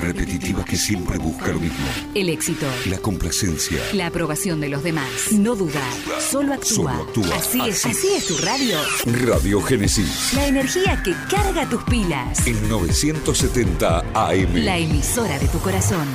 repetitiva que siempre busca lo mismo. El éxito. La complacencia. La aprobación de los demás. No dudar. Solo actúa. Solo actúa. Así, es, Así así es tu radio. Radio Génesis. La energía que carga tus pilas. En 970 AM. La emisora de tu corazón.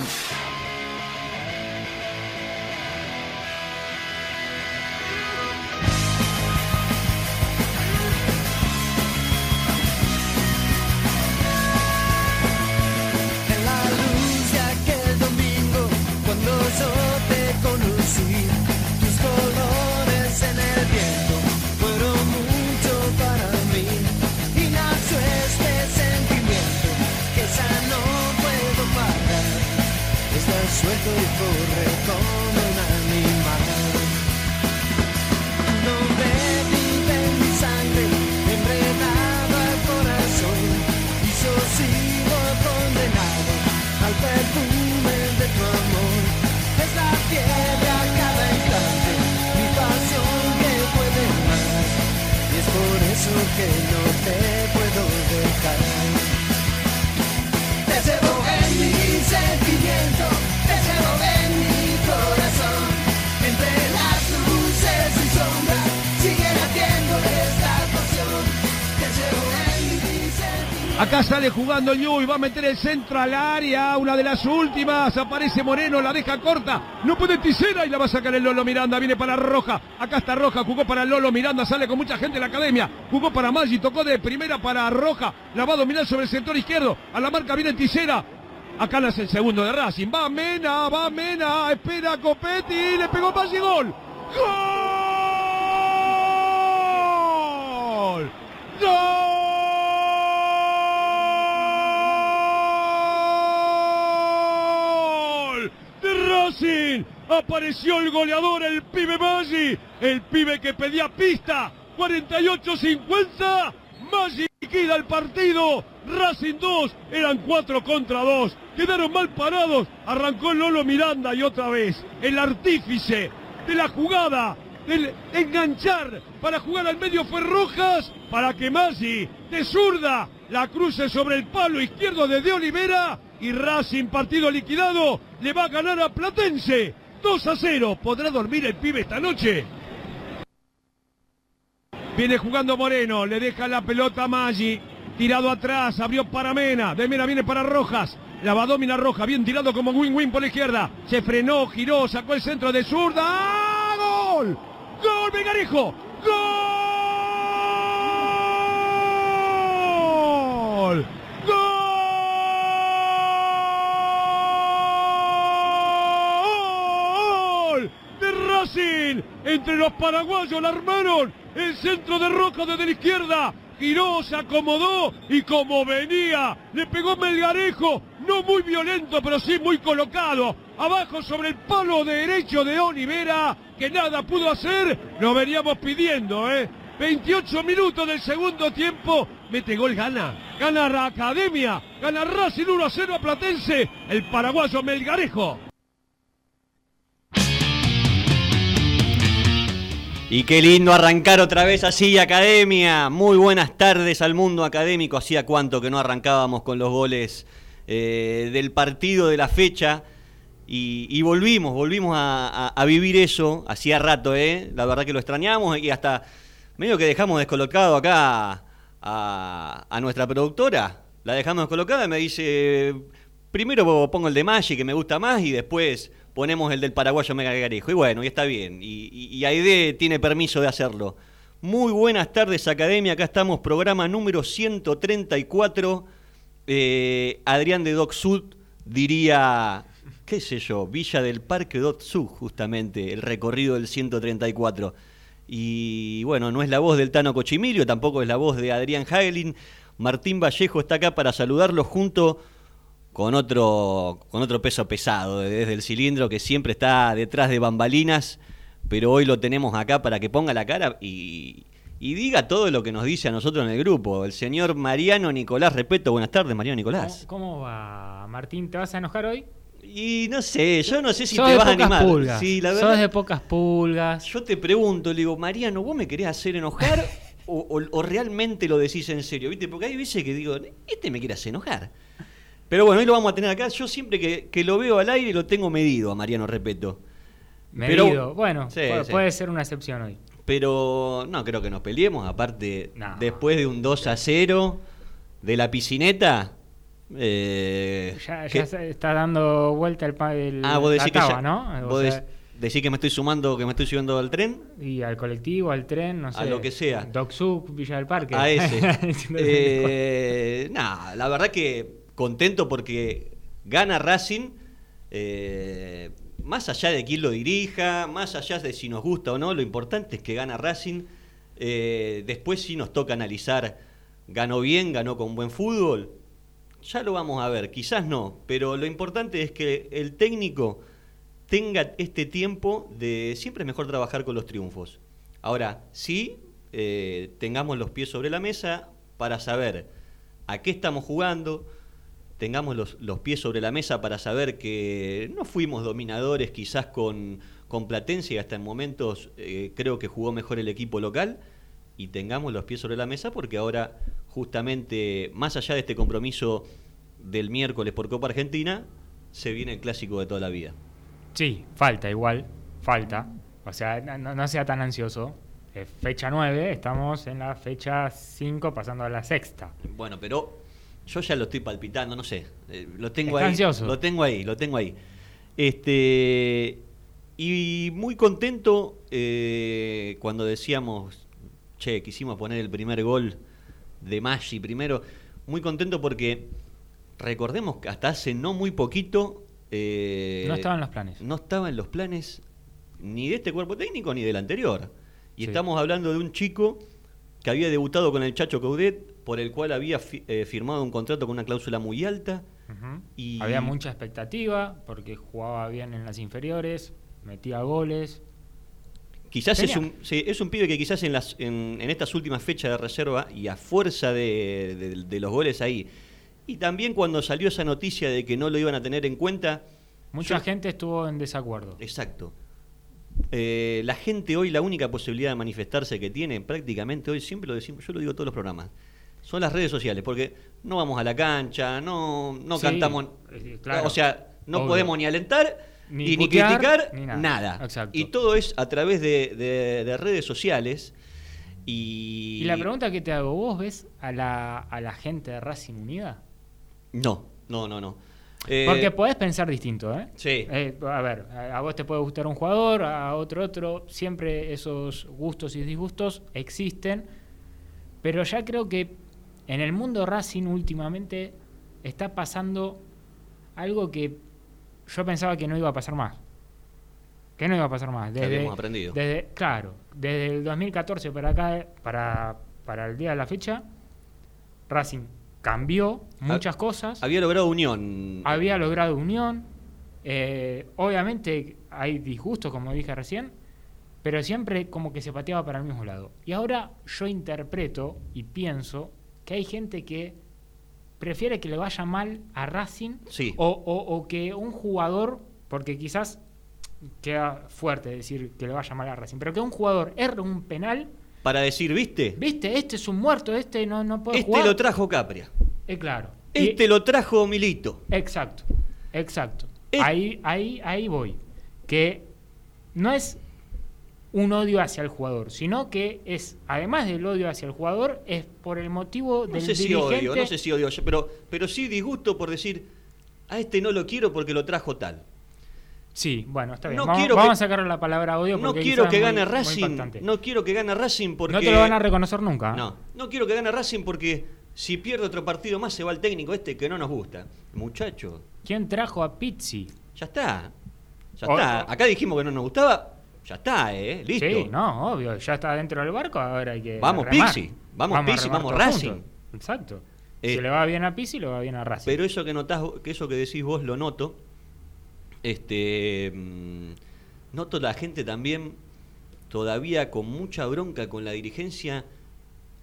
Jugando Ñuy, va a meter el centro al área, una de las últimas, aparece Moreno, la deja corta, no puede Ticera y la va a sacar el Lolo Miranda, viene para Roja, acá está Roja, jugó para Lolo Miranda, sale con mucha gente en la academia, jugó para Maggi, tocó de primera para Roja, la va a dominar sobre el sector izquierdo, a la marca viene Ticera, acá nace el segundo de Racing, va Mena, va Mena, espera Copetti, le pegó Maggi, gol, gol, Apareció el goleador, el pibe Maggi. El pibe que pedía pista. 48-50. Maggi liquida el partido. Racing 2. Eran 4 contra 2. Quedaron mal parados. Arrancó Lolo Miranda y otra vez. El artífice de la jugada. Del enganchar para jugar al medio fue Rojas. Para que Maggi de zurda la cruce sobre el palo izquierdo de De Olivera. Y Racing, partido liquidado, le va a ganar a Platense. 2 a 0. ¿Podrá dormir el pibe esta noche? Viene jugando Moreno, le deja la pelota a Maggi. Tirado atrás, abrió para Mena. De Mena viene para Rojas. La va a dominar Roja, bien tirado como win-win por la izquierda. Se frenó, giró, sacó el centro de zurda. ¡Ah! ¡Gol! ¡Gol, Megarejo! ¡Gol! ¡Gol! Entre los paraguayos la armaron. El centro de Roja desde la izquierda. Giró, se acomodó y como venía, le pegó Melgarejo. No muy violento, pero sí muy colocado. Abajo sobre el palo derecho de Olivera, que nada pudo hacer. Lo veníamos pidiendo, ¿eh? 28 minutos del segundo tiempo. Mete gol, gana. Gana la Academia. Gana Racing 1 a 0 a Platense. El paraguayo Melgarejo. Y qué lindo arrancar otra vez así, Academia. Muy buenas tardes al mundo académico. Hacía cuánto que no arrancábamos con los goles eh, del partido de la fecha. Y, volvimos, volvimos a vivir eso. Hacía rato, ¿eh? La verdad que lo extrañamos y hasta medio que dejamos descolocado acá a, a nuestra productora. La dejamos descolocada y me dice, primero pongo el de Maggi que me gusta más y después ponemos el del paraguayo Mega Garejo. Y bueno, y está bien. Y, y, Aide tiene permiso de hacerlo. Muy buenas tardes, Academia. Acá estamos, programa número 134. Eh, Adrián de Doc Sud diría, qué sé yo, Villa del Parque Doc Sud, justamente, el recorrido del 134. Y bueno, no es la voz del Tano Cochimilio, tampoco es la voz de Adrián Hagelin. Martín Vallejo está acá para saludarlo junto con otro, con otro peso pesado desde el cilindro que siempre está detrás de bambalinas, pero hoy lo tenemos acá para que ponga la cara y, y diga todo lo que nos dice a nosotros en el grupo. El señor Mariano Nicolás Repeto, buenas tardes Mariano Nicolás. ¿Cómo, cómo va, Martín? ¿Te vas a enojar hoy? Y no sé, yo no sé si Sos te vas a animar. pulgas. Sí, la Sos de pocas pulgas. Yo te pregunto, le digo, Mariano, ¿vos me querés hacer enojar o, o- o realmente lo decís en serio? ¿Viste? Porque hay veces que digo, este me quiere hacer enojar. Pero bueno, hoy lo vamos a tener acá. Yo siempre que, que lo veo al aire lo tengo medido a Mariano Repeto. Medido. Pero- bueno, Sí, pu- sí. puede ser una excepción hoy. Pero no creo que nos peleemos. Aparte, No. después de un 2 a 0 de la piscineta. eh, Ya, que- ya se está dando vuelta el, el ah, vos decís la que ya- ¿no? Vos sea, decís que me estoy sumando, que me estoy subiendo al tren. y al colectivo, al tren, no sé. A lo que sea. Doc Suk, Villa del Parque. A ese. Diciendo eh, la verdad que contento porque gana Racing. eh, más allá de quién lo dirija, más allá de si nos gusta o no, lo importante es que gana Racing. Eh, después sí nos toca analizar, ganó bien, ganó con buen fútbol. Ya lo vamos a ver, quizás no, pero lo importante es que el técnico tenga este tiempo de siempre es mejor trabajar con los triunfos. Ahora, sí, eh, tengamos los pies sobre la mesa para saber a qué estamos jugando, tengamos los, los pies sobre la mesa para saber que no fuimos dominadores quizás con, con Platense y hasta en momentos eh, creo que jugó mejor el equipo local y tengamos los pies sobre la mesa porque ahora justamente más allá de este compromiso del miércoles por Copa Argentina se viene el clásico de toda la vida. Sí, falta igual, falta. O sea, no, no- sea tan ansioso. Fecha 9, estamos en la fecha 5 pasando a la sexta. Bueno, pero yo ya lo estoy palpitando, no sé. eh, lo tengo ahí. ansioso. Lo tengo ahí, lo tengo ahí. Este. Y muy contento eh, cuando decíamos, che, quisimos poner el primer gol de Maggi primero. Muy contento porque recordemos que hasta hace no muy poquito. eh, No estaba en los planes. No estaba en los planes ni de este cuerpo técnico ni del anterior. Y Sí. estamos hablando de un chico que había debutado con el Chacho Caudet, por el cual había fi- eh, firmado un contrato con una cláusula muy alta. Y- Había mucha expectativa porque jugaba bien en las inferiores, metía goles. Quizás es un, sí, es un pibe que quizás en, las, en, en estas últimas fechas de reserva y a fuerza de, de- de los goles ahí, y también cuando salió esa noticia de que no lo iban a tener en cuenta, Mucha yo- gente estuvo en desacuerdo. Exacto. Eh, la gente hoy, la única posibilidad de manifestarse que tiene, prácticamente hoy, siempre lo decimos, yo lo digo en todos los programas, son las redes sociales, porque no vamos a la cancha, no, no Sí, cantamos, eh, claro, o sea, no obvio. podemos ni alentar Ni y ni criticar ni nada. Y todo es a través de, de- de redes sociales. Y, Y la pregunta que te hago, ¿vos ves a la, a la gente de Racing Unida? No, no, no, no. Eh, Porque podés pensar distinto, ¿eh? Sí. Eh, a ver, a a vos te puede gustar un jugador, a otro otro, siempre esos gustos y disgustos existen, pero ya creo que en el mundo Racing últimamente está pasando algo que yo pensaba que no iba a pasar más. Que no iba a pasar más. Que habíamos aprendido. Desde, claro, desde el 2014 para acá, para, para el día de la fecha, Racing cambió muchas cosas Había logrado unión. había logrado unión. eh, obviamente hay disgustos, como dije recién, pero siempre como que se pateaba para el mismo lado. Y ahora yo interpreto y pienso que hay gente que prefiere que le vaya mal a Racing Sí. o, o- o que un jugador, porque quizás queda fuerte decir que le vaya mal a Racing, pero que un jugador erre un penal, Para decir, ¿viste? viste, este es un muerto, este no, no puede Este jugar. lo trajo Capria. Eh, claro. Y- Este lo trajo Milito. Exacto, exacto. Es- Ahí, ahí, ahí voy. Que no es un odio hacia el jugador, sino que es, además del odio hacia el jugador, es por el motivo No del sé si odio, no sé si odio, pero, pero sí disgusto por decir, a este no lo quiero porque lo trajo tal. Sí, bueno, está bien. No vamos quiero vamos que- a sacarle la palabra odio No porque quiero quizás que gane muy Racing, no quiero que gane Racing porque... No te lo van a reconocer nunca. ¿eh? No, no quiero que gane Racing porque si pierde otro partido más se va el técnico este que no nos gusta. Muchacho, ¿Quién trajo a Pizzi? ya está. Ya O- está. Acá dijimos que no nos gustaba, ya está, ¿eh? Listo. Sí, no, obvio, ya está dentro del barco, ahora hay que Vamos, remar. Vamos, Pizzi, remar vamos, Racing. juntos. Exacto. Eh, si le va bien a Pizzi, le va bien a Racing. Pero eso que notás, que eso que decís vos lo noto. Este mm, noto la gente también todavía con mucha bronca con la dirigencia,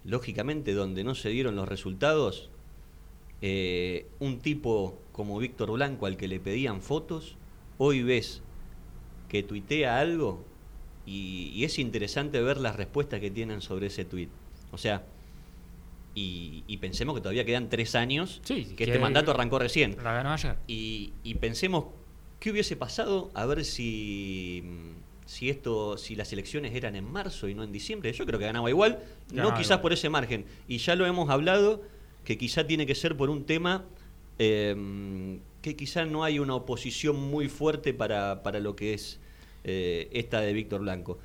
lógicamente donde no se dieron los resultados. eh, un tipo como Víctor Blanco al que le pedían fotos, hoy ves que tuitea algo y, y es interesante ver las respuestas que tienen sobre ese tuit. O sea, y, y pensemos que todavía quedan tres años, Sí, que que- este mandato arrancó recién. La ganó ayer. Y, y pensemos qué hubiese pasado a ver si, si esto, si las elecciones eran en marzo y no en diciembre. Yo creo que ganaba igual, no quizás igual. por ese margen. Y ya lo hemos hablado, que quizá tiene que ser por un tema eh, que quizá no hay una oposición muy fuerte para, para lo que es eh, esta de Víctor Blanco.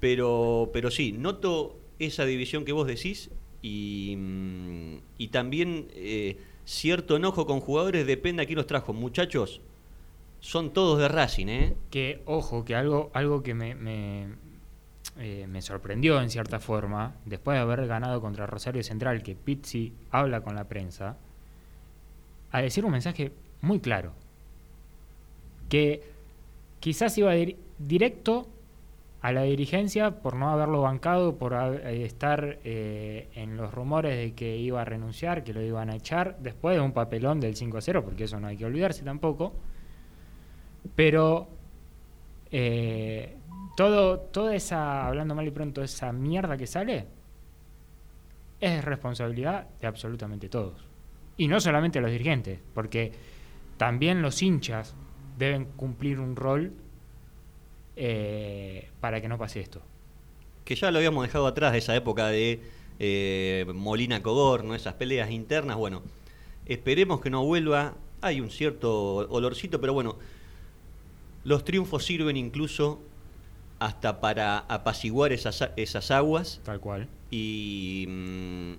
Pero, pero sí, noto esa división que vos decís y, mm, y también eh, cierto enojo con jugadores, depende a quién los trajo. Muchachos, son todos de Racing, ¿eh? Que, ojo, que algo, algo que me, eh, me sorprendió en cierta forma, después de haber ganado contra Rosario Central, que Pizzi habla con la prensa, a decir un mensaje muy claro. Que quizás iba dir- directo a la dirigencia por no haberlo bancado, por eh, estar eh, en los rumores de que iba a renunciar, que lo iban a echar, después de un papelón del 5-0, porque eso no hay que olvidarse tampoco. Pero eh, todo, toda esa, hablando mal y pronto, esa mierda que sale es responsabilidad de absolutamente todos. Y no solamente los dirigentes, porque también los hinchas deben cumplir un rol eh, para que no pase esto. que ya lo habíamos dejado atrás de esa época de eh, Molina Cogorno, esas peleas internas. Bueno, esperemos que no vuelva. Hay un cierto olorcito, pero bueno, los triunfos sirven incluso hasta para apaciguar esas, esas aguas Tal cual. y mm,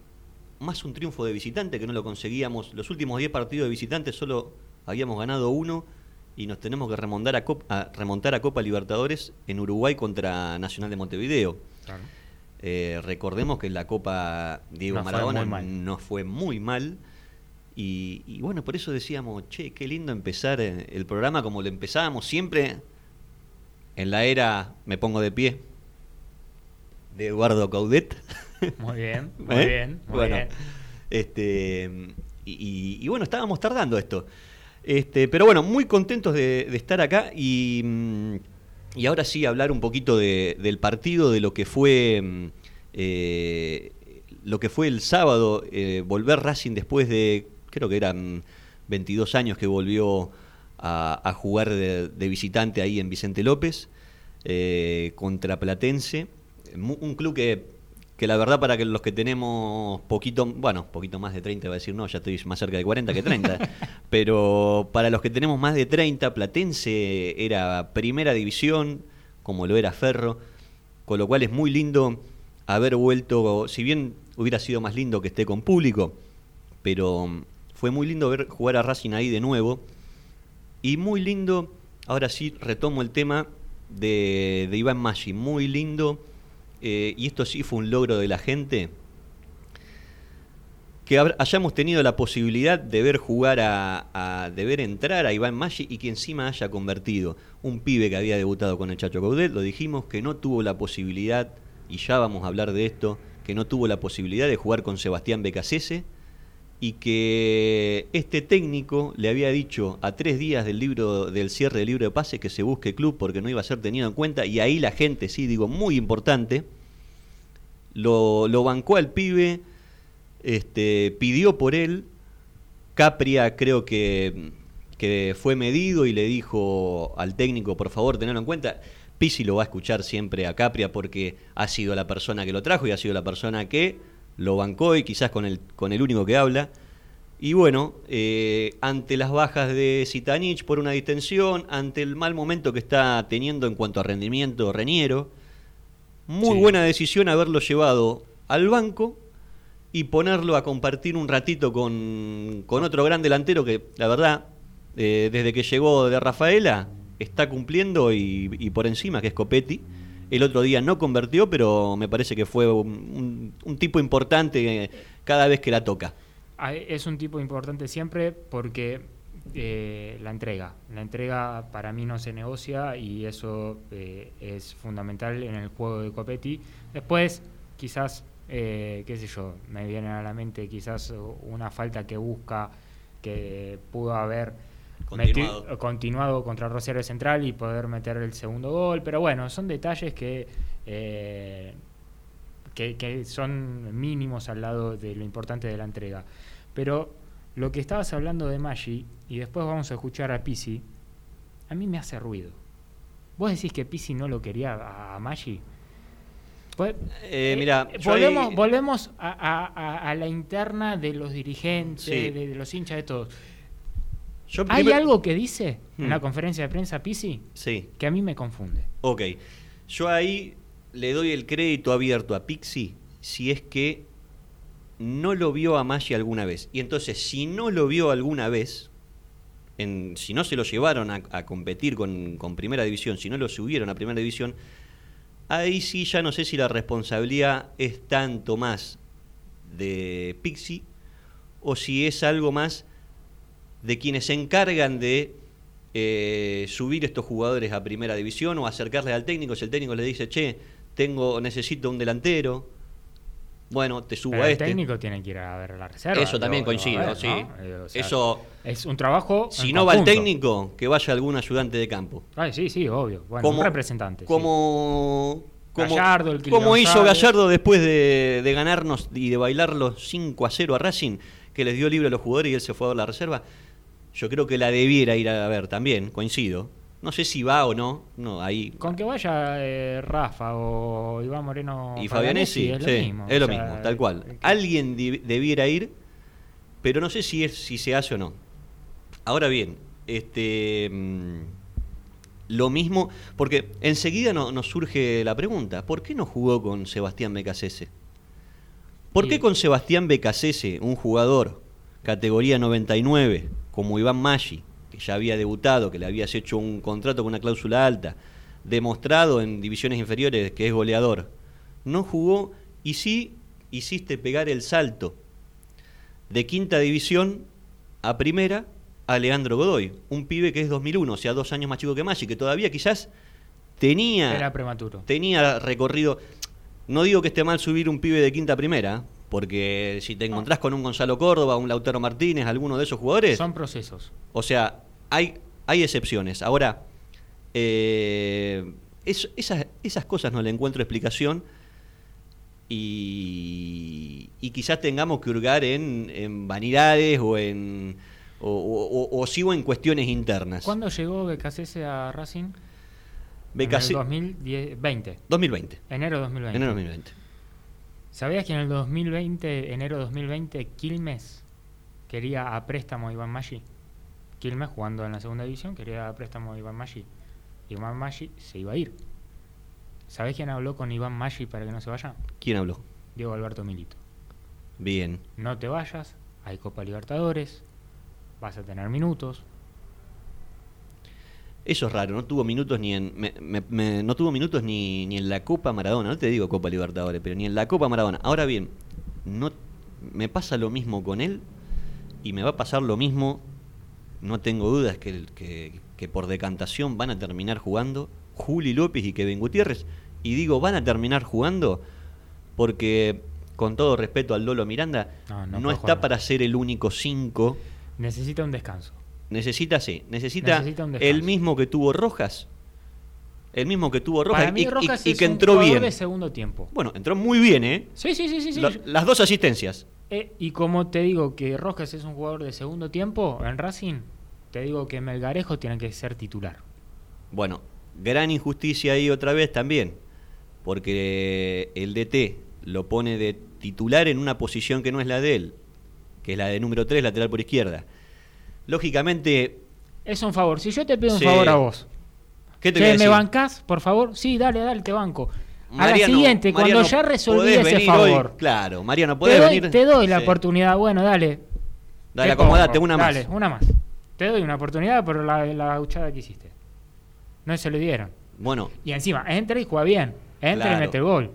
más un triunfo de visitante que no lo conseguíamos. Los últimos 10 partidos de visitante solo habíamos ganado uno y nos tenemos que remontar a, Cop- a- remontar a Copa Libertadores en Uruguay contra Nacional de Montevideo. Eh, recordemos que la Copa Diego Nos Maradona nos fue muy mal. Y, y bueno, por eso decíamos, che, qué lindo empezar eh, el programa como lo empezábamos siempre en la era, me pongo de pie, de Eduardo Caudet. Muy bien, muy ¿Eh? bien, muy bueno, bien. Este, y, y- y bueno, estábamos tardando esto. Este, pero bueno, muy contentos de, estar acá y, mm, y ahora sí hablar un poquito de- del partido, de lo que fue mm, eh, lo que fue el sábado, eh, volver Racing después de, creo que eran 22 años que volvió a, jugar de, visitante ahí en Vicente López, eh, contra Platense, un club que, que la verdad para que los que tenemos poquito, bueno, poquito más de 30, va a decir, no, ya estoy más cerca de 40 que 30, pero para los que tenemos más de 30, Platense era primera división, como lo era Ferro, con lo cual es muy lindo haber vuelto, si bien hubiera sido más lindo que esté con público, pero mm, fue muy lindo ver jugar a Racing ahí de nuevo. Y muy lindo, ahora sí retomo el tema de, de Iván Maggi, muy lindo, eh, y esto sí fue un logro de la gente, que hayamos tenido la posibilidad de ver jugar a, a- de ver entrar a Iván Maggi y que encima haya convertido un pibe que había debutado con el Chacho Caudet, lo dijimos, que no tuvo la posibilidad, y ya vamos a hablar de esto, que no tuvo la posibilidad de jugar con Sebastián Becasese, y que este técnico le había dicho a tres días del libro del cierre del libro de pases que se busque club porque no iba a ser tenido en cuenta y ahí la gente, sí digo, muy importante, lo, bancó al pibe, este, pidió por él, Capria creo que, que fue medido y le dijo al técnico, por favor, tenerlo en cuenta. Pisi lo va a escuchar siempre a Capria porque ha sido la persona que lo trajo y ha sido la persona que lo bancó y quizás con el, con el único que habla. Y bueno, eh, ante las bajas de Zitanich por una distensión, ante el mal momento que está teniendo en cuanto a rendimiento Reñero, muy Sí. buena decisión haberlo llevado al banco y ponerlo a compartir un ratito con, con otro gran delantero que, la verdad, eh, desde que llegó de Rafaela, está cumpliendo y, y por encima, que es Copetti. El otro día no convirtió, pero me parece que fue un, un- tipo importante eh, cada vez que la toca. Ah, Es un tipo importante siempre porque eh, la entrega. La entrega para mí no se negocia y eso eh, es fundamental en el juego de Copetti. Después, quizás, eh, qué sé yo, me viene a la mente quizás una falta que busca que pudo haber Continuado. meti- continuado contra Rosario Central y poder meter el segundo gol. Pero bueno, son detalles que eh, que, que son mínimos al lado de lo importante de la entrega. Pero lo que estabas hablando de Maggi, y después vamos a escuchar a Pisi, a mí me hace ruido. ¿Vos decís que Pisi no lo quería a, Maggi? Pues, Eh, mira, yo volvemos, ahí- volvemos a, a- a- a la interna de los dirigentes, Sí. de, de los hinchas, de todos. Yo ¿Hay primer- algo que dice en Hmm. la conferencia de prensa Pisi Sí, que a mí me confunde? ok. Yo ahí le doy el crédito abierto a Pixi si es que no lo vio a Maggi alguna vez. Y entonces, si no lo vio alguna vez, en- si no se lo llevaron a, a competir con, con Primera División, si no lo subieron a Primera División, ahí sí ya no sé si la responsabilidad es tanto más de Pixi o si es algo más de quienes se encargan de eh, subir estos jugadores a primera división o acercarles al técnico. Si el técnico le dice, che, tengo, necesito un delantero, bueno, te subo Pero a el este. técnico tiene que ir a ver la reserva. Eso también lo- ver, sí. ¿no? Eh, o sea, Eso, es un trabajo. si no va el técnico, que vaya algún ayudante de campo. Ay, sí, sí, obvio. Bueno, un representante. sí. Como, como, Gallardo, el como hizo. Gallardo después de, de ganarnos y de bailarlo 5 a 0 a Racing, que les dio libre a los jugadores y él se fue a la reserva. Yo creo que la debiera ir a ver también, coincido. No sé si va o no, no, ahí. Con que vaya eh, Rafa o Iván Moreno Y Fabianesi, es lo mismo. es lo sea, mismo, tal cual. eh, Alguien debiera ir, pero no sé si es si se hace o no. Ahora bien, este mm, lo mismo, porque enseguida no- nos surge la pregunta, ¿por qué no jugó con Sebastián Becasese? ¿Por qué con Sebastián Becasese, un jugador categoría 99, como Iván Maggi, que ya había debutado, que le habías hecho un contrato con una cláusula alta, demostrado en divisiones inferiores que es goleador, no jugó y sí hiciste pegar el salto de quinta división a primera a Leandro Godoy, un pibe que es 2001, o sea, dos años más chico que Maggi, que todavía quizás tenía Era prematuro. tenía recorrido. No digo que esté mal subir un pibe de quinta a primera, porque si te encontrás con un Gonzalo Córdoba, un Lautaro Martínez, alguno de esos jugadores, Son procesos. o sea, hay, hay excepciones. Ahora, eh, es- esas, esas cosas no le encuentro explicación y, y quizás tengamos que hurgar en, en vanidades o en o, o- o- o sigo en cuestiones internas. ¿Cuándo llegó Becasese a Racing? Becase- En el 2020. 2020. Enero 2020. Enero 2020. ¿Sabías que en el 2020, enero 2020, Quilmes quería a préstamo a Iván Maggi? Quilmes jugando en la segunda división quería a préstamo a Iván Maggi. Iván Maggi se iba a ir. ¿Sabés quién habló con Iván Maggi para que no se vaya? ¿Quién habló? Diego Alberto Milito. Bien. No te vayas, hay Copa Libertadores, vas a tener minutos. Eso es raro, no tuvo minutos ni en me- me- me- no tuvo minutos ni, ni en la Copa Maradona, no te digo Copa Libertadores, pero ni en la Copa Maradona. Ahora bien, no me pasa lo mismo con él y me va a pasar lo mismo, no tengo dudas que, que, que por decantación van a terminar jugando Juli López y Kevin Gutiérrez. Y digo, van a terminar jugando porque, con todo respeto al Lolo Miranda, No, no no, puede está jugar para ser el único 5 Necesita un descanso. Necesita, sí, necesita, el mismo que tuvo Rojas. El mismo que tuvo Rojas Para mí y, y- Rojas y es que entró bien. de segundo tiempo. Bueno, entró muy bien, ¿eh? Sí, sí, sí, sí. sí. La- las dos asistencias. Eh, y como te digo que Rojas es un jugador de segundo tiempo en Racing, te digo que Melgarejo tiene que ser titular. Bueno, gran injusticia ahí otra vez también. Porque el DT lo pone de titular en una posición que no es la de él, que es la de número 3, lateral por izquierda. Lógicamente, Es un favor. Si yo te pido un Sí. favor a vos, ¿qué te che, voy a ¿me bancás, por favor? Sí, dale, dale, te banco. a la Mariano, siguiente, Mariano, cuando ya resolví ese favor, hoy. claro, Mariano, te podés doy, venir. te doy la Sí. oportunidad. Bueno, dale. Dale, te acomodate, una Dale, más. una más. Te doy una oportunidad por la, la gauchada que hiciste. No se lo dieron. Bueno, Y encima, entra y juega bien. Entra Claro. y mete el gol.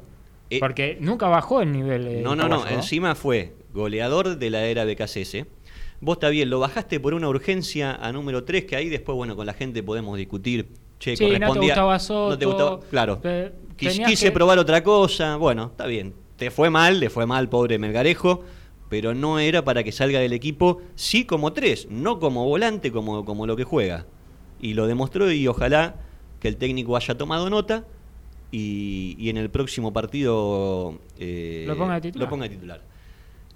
Eh, Porque nunca bajó el nivel. eh, No, no, no. Encima fue goleador de la era BKCS. Vos está bien, lo bajaste por una urgencia a número 3, que ahí después, bueno, con la gente podemos discutir. Che, Sí, no te correspondía. gustaba Soto. no te gustaba- Claro. Te- quise que- probar otra cosa. Bueno, está bien. Te fue mal, le fue mal, pobre Melgarejo. Pero no era para que salga del equipo, sí como tres, no como volante, como, como lo que juega. Y lo demostró y ojalá que el técnico haya tomado nota y, y en el próximo partido eh, Lo ponga de titular. lo ponga de titular.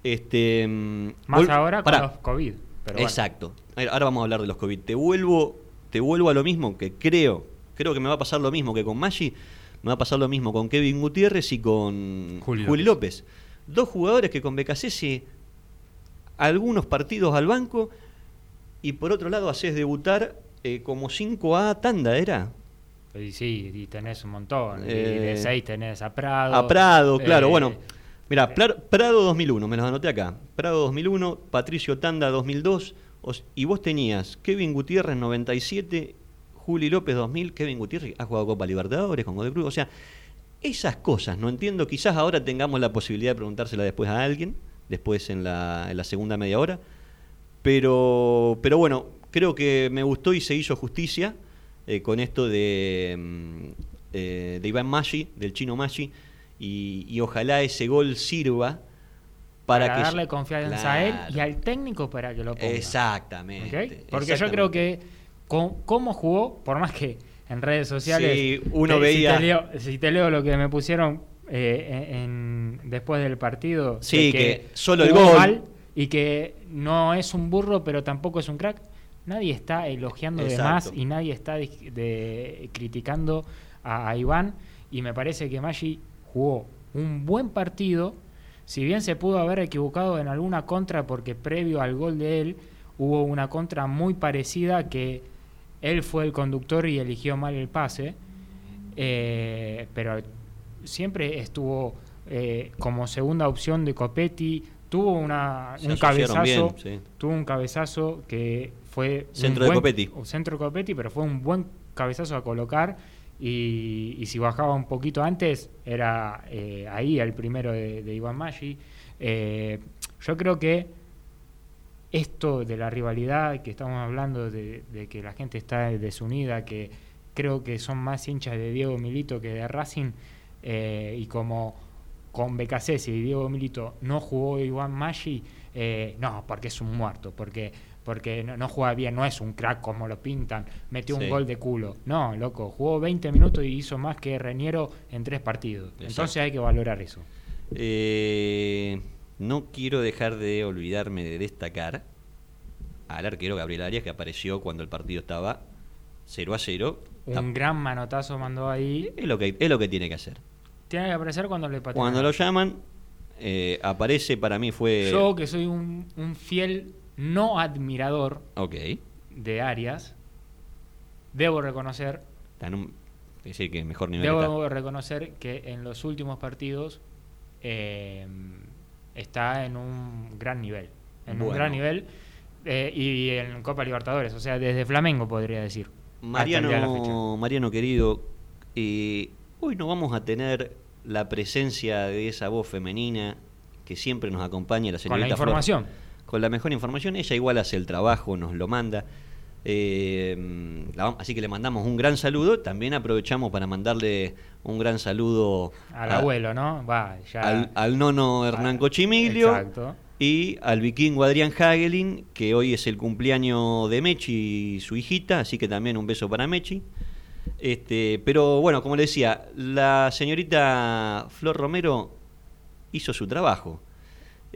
Este, mm, Más ahora con pará. los COVID. Pero. Exacto. Ahora vamos a hablar de los COVID. Te vuelvo, te vuelvo a lo mismo que creo, creo que me va a pasar lo mismo que con Maggi, me va a pasar lo mismo con Kevin Gutiérrez y con Juli Juli, López. Dos jugadores que con Becasese algunos partidos al banco y por otro lado haces debutar eh, como 5A tanda, ¿era? Y sí, y tenés un montón. y Eh, de 6 tenés a Prado. A Prado, claro, eh, bueno. Mira, Prado 2001, me los anoté acá. Prado 2001, Patricio Tanda 2002, os- y vos tenías Kevin Gutiérrez 97, Juli López 2000, Kevin Gutiérrez ha jugado Copa Libertadores con Godoy Cruz, o sea, esas cosas, no entiendo, quizás ahora tengamos la posibilidad de preguntársela después a alguien, después en la, en la segunda media hora, pero, pero bueno, creo que me gustó y se hizo justicia eh, con esto de, mm, eh, de Iván Maggi, del chino Maggi, y, y ojalá ese gol sirva para, para, que darle confianza a él y al técnico para que lo ponga. Exactamente. Porque yo creo que con, cómo jugó, por más que en redes sociales. Sí, uno te- veía- Si te, leo, si te leo lo que me pusieron eh, en, en- después del partido. de Sí, que solo el gol. mal y que no es un burro, pero tampoco es un crack. Nadie está elogiando de más y nadie está de- criticando a, a Iván. Y me parece que Maggi jugó un buen partido. Si bien se pudo haber equivocado en alguna contra, porque previo al gol de él hubo una contra muy parecida que él fue el conductor y eligió mal el pase. Eh, pero siempre estuvo eh, como segunda opción de Copetti. Tuvo una, Se un cabezazo. bien, sí. Tuvo un cabezazo que fue. un Centro de Copetti. Centro de Copetti, pero fue un buen cabezazo a colocar. Y, si bajaba un poquito antes, era eh, ahí el primero de, de Iván Maggi. Eh, yo creo que esto de la rivalidad que estamos hablando, de, que la gente está desunida, que creo que son más hinchas de Diego Milito que de Racing, eh, y como con Becasese y Diego Milito no jugó Iván Maggi, no, porque es un muerto, porque porque no, no juega bien, no es un crack como lo pintan, metió Sí. un gol de culo. No, loco, jugó 20 minutos y hizo más que Reñero en tres partidos. Exacto. Entonces hay que valorar eso. Eh, no quiero dejar de olvidarme de destacar al arquero Gabriel Arias que apareció cuando el partido estaba 0 a 0. Un gran manotazo mandó ahí. Es lo que, es lo que tiene que hacer. Tiene que aparecer cuando le patean. Cuando lo llaman, eh, aparece, para mí fue... Yo, que soy un, un fiel no admirador Ok. de Arias, debo reconocer, en un... decir, que mejor nivel debo reconocer que en los últimos partidos eh, está en un gran nivel. En un gran nivel. eh, y en Copa Libertadores, o sea, desde Flamengo podría decir. Mariano, Mariano querido, eh, hoy no vamos a tener la presencia de esa voz femenina que siempre nos acompaña, la Con la señorita Flor. Con la mejor información. Ella igual hace el trabajo, nos lo manda. Eh, la así que le mandamos un gran saludo. También aprovechamos para mandarle un gran saludo Al a- abuelo, ¿no? Va, ya. al, al nono Hernán Cochimiglio Exacto. y al vikingo Adrián Hagelin, que hoy es el cumpleaños de Mechi y su hijita, así que también un beso para Mechi. Este, pero bueno, como le decía, la señorita Flor Romero hizo su trabajo.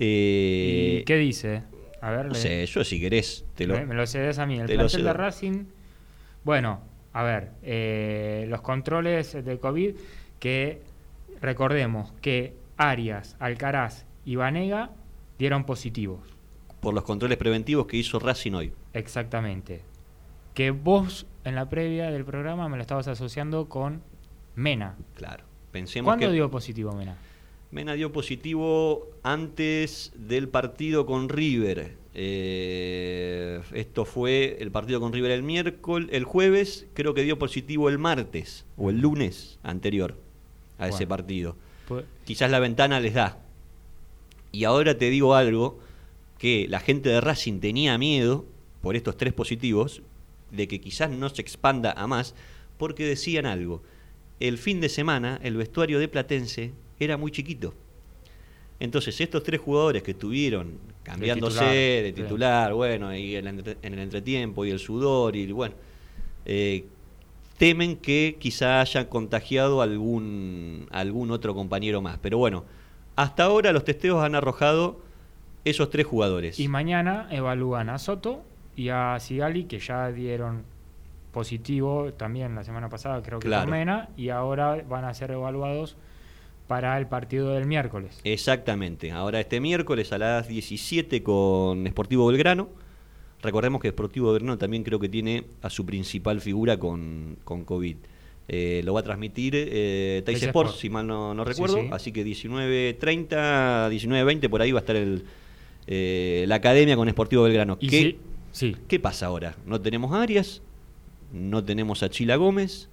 Eh, ¿Y qué dice? A ver, no le- sé, yo si querés te lo... Me, lo cedes a mí. El plantel de. Racing. Bueno, a ver, eh, los controles de COVID que recordemos que Arias, Alcaraz y Vanega dieron positivos. por los controles preventivos que hizo Racing hoy. Exactamente. Que vos en la previa del programa me lo estabas asociando con Mena. Claro. Pensemos ¿Cuándo que dio positivo Mena? Mena dio positivo antes del partido con River. Eh, esto fue el partido con River el miércoles, el jueves, creo que dio positivo el martes o el lunes anterior a ese partido. Pues- Quizás la ventana les da. Y ahora te digo algo que la gente de Racing tenía miedo por estos tres positivos de que quizás no se expanda a más porque decían algo. El fin de semana el vestuario de Platense era muy chiquito. Entonces estos tres jugadores que estuvieron cambiándose titular, de titular, bueno, y en el, entre- en el entretiempo y el sudor y bueno, eh, temen que quizá hayan contagiado algún, algún otro compañero más. Pero bueno, hasta ahora los testeos han arrojado esos tres jugadores. Y mañana evalúan a Soto y a Sigali, que ya dieron positivo también la semana pasada, creo que Claro. Mena, y ahora van a ser evaluados para el partido del miércoles. Exactamente. Ahora este miércoles a las 17 con Sportivo Belgrano. Recordemos que Sportivo Belgrano también creo que tiene a su principal figura con, con COVID. Eh, lo va a transmitir eh, Sports, Sport. si mal no, no Sí, recuerdo. sí. Así que 19.30, 19.20, por ahí va a estar el, eh, la academia con Sportivo Belgrano. ¿Qué, sí, sí. ¿Qué pasa ahora? No tenemos a Arias, no tenemos a Chila Gómez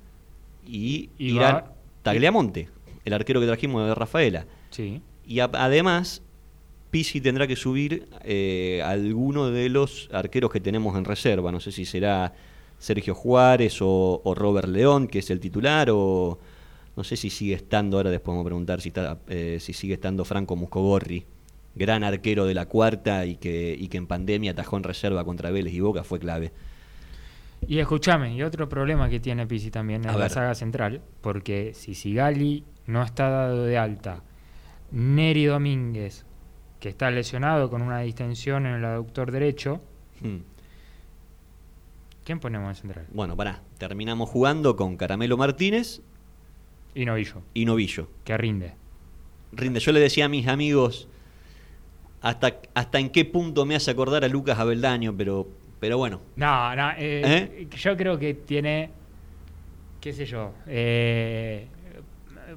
y, Y irá va- Tagliamonte, el arquero que trajimos de Rafaela. sí. Y a- además, Pisi tendrá que subir eh, alguno de los arqueros que tenemos en reserva. No sé si será Sergio Juárez o, o Robert León, que es el titular, o no sé si sigue estando, ahora después vamos a preguntar si, está, eh, si sigue estando Franco Muscogorri, gran arquero de la cuarta y que, y que en pandemia atajó en reserva contra Vélez y Boca, fue clave. Y escúchame, y otro problema que tiene Pisi también A en la ver. saga central, porque si Sigali no está dado de alta, Neri Domínguez, que está lesionado con una distensión en el aductor derecho, Hmm. ¿quién ponemos en central? Bueno, pará, terminamos jugando con Caramelo Martínez Y Novillo, y Novillo. que rinde. Rinde, yo le decía a mis amigos hasta, hasta en qué punto me hace acordar a Lucas Abeldaño, pero, pero bueno. No, no, eh, ¿Eh? yo creo que tiene, qué sé yo, eh,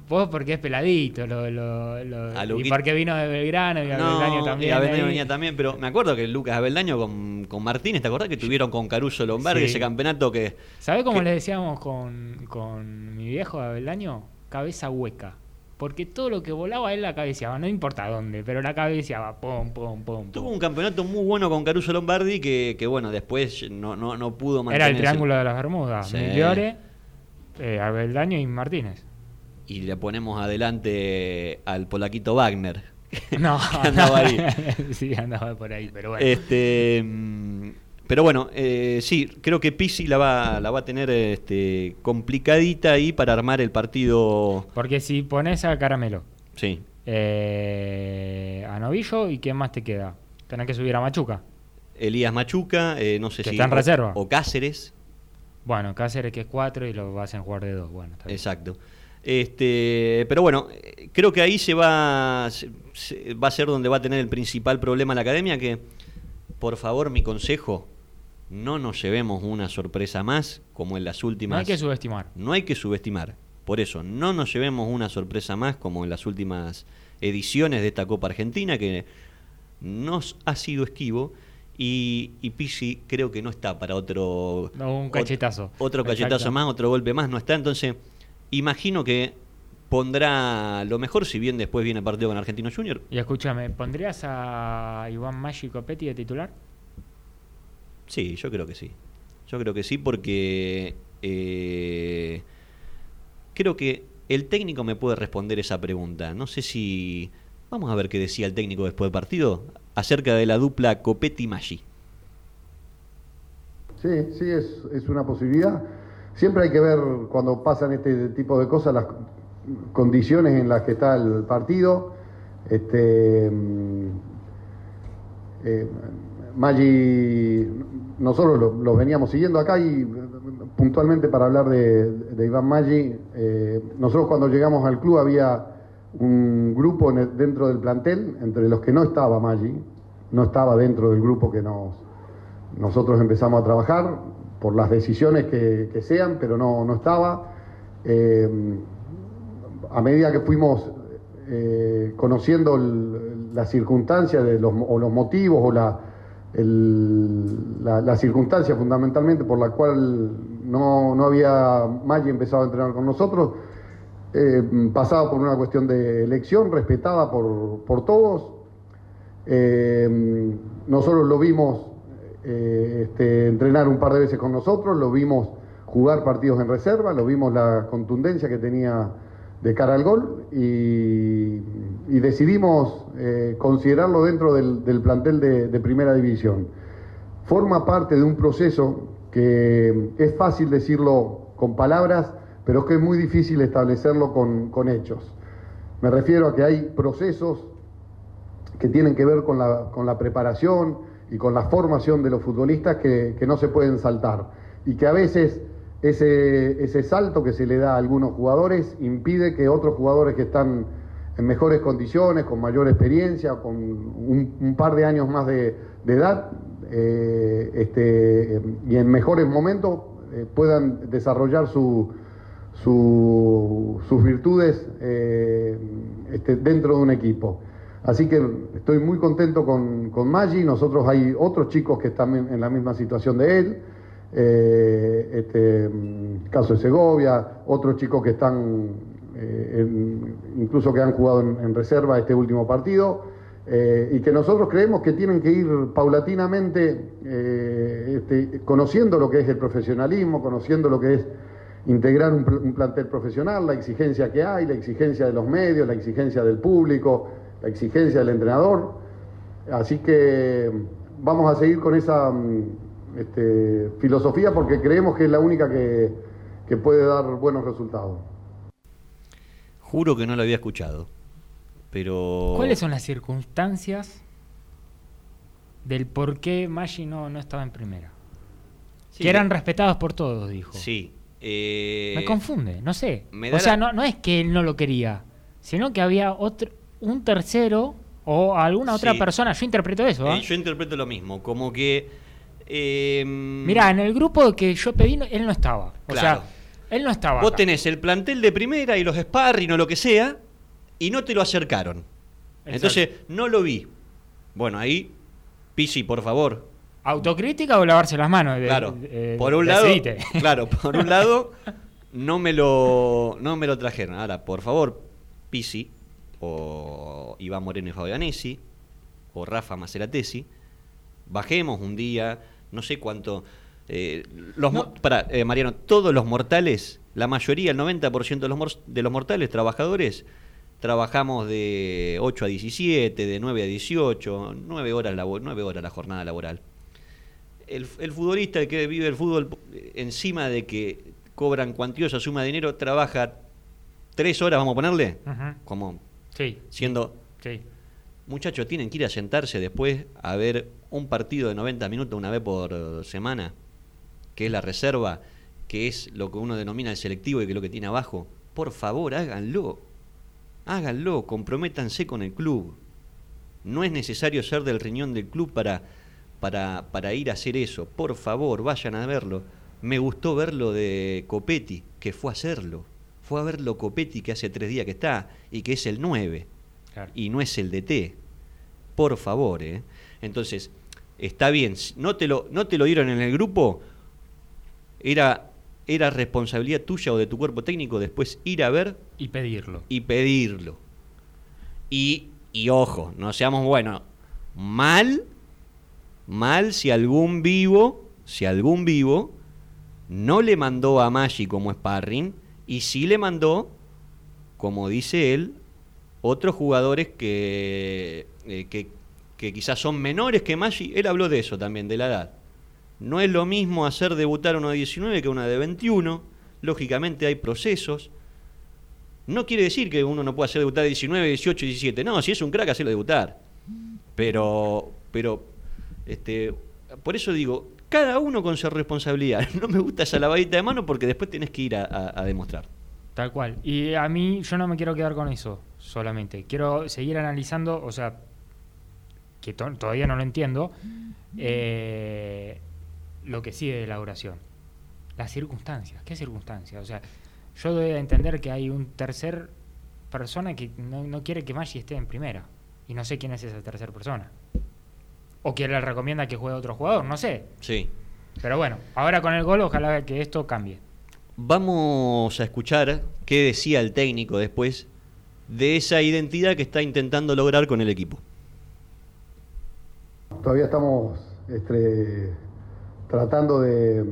vos porque es peladito, lo, lo- lo- A y porque vino de Belgrano y Abeldaño también. y venía también, pero me acuerdo que Lucas Abeldaño con, con Martínez, ¿te acordás que tuvieron con Caruso Lombardi Sí. ese campeonato que... ¿Sabés cómo que- le decíamos con, con mi viejo Abeldaño? Cabeza hueca. Porque todo lo que volaba él la cabeceaba, no importa dónde, pero la cabeceaba, pum, pum, pum. Tuvo un campeonato muy bueno con Caruso Lombardi que, que bueno, después no, no, no pudo Era mantenerse. el triángulo de las Bermudas, Sí. Migliore, eh, Abeldaño y Martínez. Y le ponemos adelante al polaquito Wagner. No, que andaba ahí. sí, andaba por ahí, pero bueno. Este, mm, pero bueno, eh, sí, creo que Pisi la va, la va a tener este, complicadita ahí para armar el partido. Porque si pones a Caramelo, Sí, eh, a Novillo, ¿y quién más te queda? Tenés que subir a Machuca. Elías Machuca, eh, no sé Que si. está en o- reserva. O Cáceres, Bueno, Cáceres que es 4 y lo vas a jugar de 2. Bueno, está bien. exacto. Este, pero bueno, creo que ahí se va, se- va a ser donde va a tener el principal problema la academia, que por favor mi consejo, no nos llevemos una sorpresa más como en las últimas. No hay que subestimar. No hay que subestimar. Por eso, no nos llevemos una sorpresa más como en las últimas ediciones de esta Copa Argentina, que nos ha sido esquivo. Y, y Pizzi creo que no está para otro. No, un cachetazo. Otro cachetazo más, otro golpe más, no está. Entonces, imagino que pondrá lo mejor, si bien después viene el partido con Argentino Junior. Y escúchame, ¿pondrías a Iván Maggi Copetti de titular? Sí, yo creo que sí. Yo creo que sí porque eh, creo que el técnico me puede responder esa pregunta. No sé si... Vamos a ver qué decía el técnico después del partido acerca de la dupla Copetti-Maggi. Sí, sí, es, es una posibilidad. Siempre hay que ver cuando pasan este tipo de cosas las condiciones en las que está el partido. Este, mm, eh, Maggi, nosotros lo, lo veníamos siguiendo acá y puntualmente para hablar de, Iván Maggi, eh, nosotros cuando llegamos al club había un grupo dentro del plantel, entre los que no estaba Maggi, no estaba dentro del grupo que nos, nosotros empezamos a trabajar por las decisiones que, que sean, pero no, no estaba. Eh, a medida que fuimos eh, conociendo las circunstancias de los, o los motivos o la, la circunstancia fundamentalmente por la cual no, no había Maggi empezado a entrenar con nosotros, eh, pasaba por una cuestión de elección respetada por, por todos. Eh, nosotros lo vimos eh, este, entrenar un par de veces con nosotros, lo vimos jugar partidos en reserva, lo vimos la contundencia que tenía de cara al gol y, decidimos eh, considerarlo dentro del, plantel de, primera división. Forma parte de un proceso que es fácil decirlo con palabras, pero que es muy difícil establecerlo con, hechos. Me refiero a que hay procesos que tienen que ver con la preparación y con la formación de los futbolistas que, que no se pueden saltar y que a veces ese, ese salto que se le da a algunos jugadores impide que otros jugadores que están en mejores condiciones, con mayor experiencia, con un, par de años más de, edad eh, este, y en mejores momentos eh, puedan desarrollar su- sus virtudes eh, este, dentro de un equipo. Así que estoy muy contento con, con Maggi. Nosotros hay otros chicos que están en, la misma situación de él. Eh, este, mm, caso de Segovia, otros chicos que están, eh, en- incluso que han jugado en, reserva este último partido. eh, y que nosotros creemos que tienen que ir paulatinamente eh, este, conociendo lo que es el profesionalismo, conociendo lo que es integrar un, un plantel profesional, la exigencia que hay, la exigencia de los medios, la exigencia del público, la exigencia del entrenador. Así que vamos a seguir con esa mm, este, filosofía porque creemos que es la única que, que puede dar buenos resultados. Juro que no lo había escuchado. Pero. ¿Cuáles son las circunstancias del por qué Maggi no, no estaba en primera? Sí, que eran respetados por todos, dijo. Sí. eh, Me confunde, no sé. O sea, la- no, no es que él no lo quería, sino que había otro, un tercero o alguna otra Sí. persona. Yo interpreto eso. eh, ¿ah? yo interpreto lo mismo. Como que. eh, Mirá, en el grupo que yo pedí, no- él no estaba. O Claro. sea, él no estaba. Vos acá. tenés el plantel de primera y los sparring o lo que sea, y no te lo acercaron. Entonces, no lo vi. Bueno, ahí, Pisi, por favor. ¿Autocrítica o lavarse las manos? De- Claro. de- por un lado, claro, por un lado, no me lo, no me lo trajeron. Ahora, por favor, Pisi, o Iván Moreno y Fabianesi, o Rafa Maceratesi, bajemos un día, no sé cuánto. eh, los pará, eh, Mariano, todos los mortales, la mayoría, el 90% de los, de los mortales trabajadores, trabajamos de 8 a 17, de 9 a 18, 9 horas, 9 horas la jornada laboral el, el futbolista, el que vive el fútbol, eh, encima de que cobran cuantiosa suma de dinero, trabaja tres horas, vamos a ponerle, como Sí, siendo, sí. muchachos, tienen que ir a sentarse después a ver un partido de 90 minutos una vez por semana, que es la reserva, que es lo que uno denomina el selectivo y que es lo que tiene abajo. Por favor, háganlo. Háganlo, comprométanse con el club. No es necesario ser del riñón del club para, para, para ir a hacer eso. Por favor, vayan a verlo. Me gustó verlo de Copetti, que fue a hacerlo. Fue a verlo Copetti, que hace tres días que está, y que es el 9, Claro. y no es el DT. Por favor, ¿eh? Entonces, está bien, no te lo, no te lo dieron en el grupo, era, era responsabilidad tuya o de tu cuerpo técnico después ir a ver Y pedirlo. y pedirlo. Y, y ojo, no seamos buenos. Mal, mal si algún vivo, si algún vivo no le mandó a Maggi como sparring y sí le mandó, como dice él, otros jugadores que, eh, que, que quizás son menores que Maggi. Él habló de eso también, de la edad. No es lo mismo hacer debutar a uno de 19 que una de 21. Lógicamente hay procesos. No quiere decir que uno no pueda hacer debutar de 19, 18, 17. No, si es un crack, hacerlo debutar. Pero, pero, este, por eso digo, cada uno con su responsabilidad. No me gusta esa lavadita de mano porque después tenés que ir a, demostrar. Tal cual. Y a mí, yo no me quiero quedar con eso solamente. Quiero seguir analizando, o sea, que to- todavía no lo entiendo, eh, lo que sigue de la oración. Las circunstancias. ¿Qué circunstancias? O sea, yo doy entender que hay un tercer persona que no, no quiere que Maggi esté en primera. Y no sé quién es esa tercera persona. O que le recomienda que juegue otro jugador, no sé. Sí. Pero bueno, ahora con el gol, ojalá que esto cambie. Vamos a escuchar qué decía el técnico después de esa identidad que está intentando lograr con el equipo. Todavía estamos este, tratando de,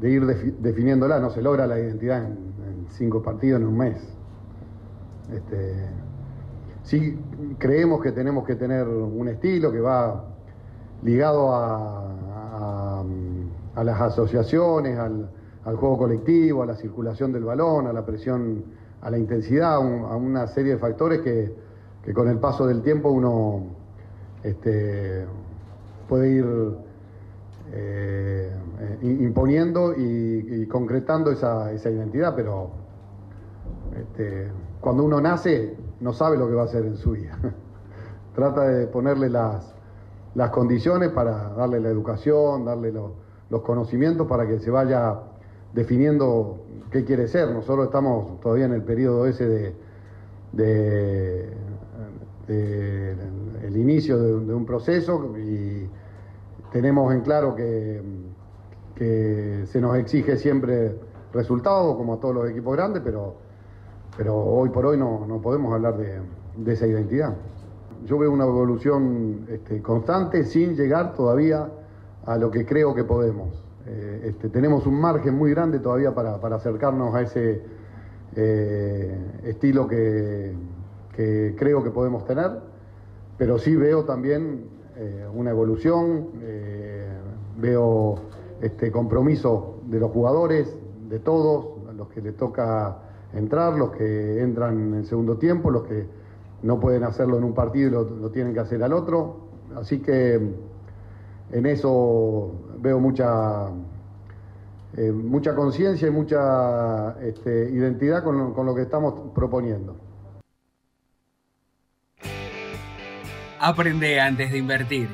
de ir defi- definiéndola, no se logra la identidad en, en cinco partidos en un mes. Este, sí creemos que tenemos que tener un estilo que va ligado a, las asociaciones, al, juego colectivo, a la circulación del balón, a la presión, a la intensidad, a, un- a una serie de factores que, con el paso del tiempo uno este, puede ir eh, eh, imponiendo y, concretando esa, esa identidad, pero este, cuando uno nace no sabe lo que va a hacer en su vida. Trata de ponerle las, las condiciones para darle la educación, darle lo- los conocimientos para que se vaya definiendo qué quiere ser. Nosotros estamos todavía en el periodo ese de, el inicio de, de un proceso y tenemos en claro que, que se nos exige siempre resultados, como a todos los equipos grandes, pero, pero hoy por hoy no, no podemos hablar de, de esa identidad. Yo veo una evolución este, constante sin llegar todavía a lo que creo que podemos. Eh, este, tenemos un margen muy grande todavía para, acercarnos a ese eh, estilo que, creo que podemos tener, pero sí veo también eh, una evolución, veo este compromiso de los jugadores, de todos, los que les toca entrar, los que entran en segundo tiempo, los que no pueden hacerlo en un partido y lo, tienen que hacer al otro. Así que en eso veo mucha, eh, mucha conciencia y mucha este, identidad con con lo que estamos proponiendo. Aprende antes de invertir.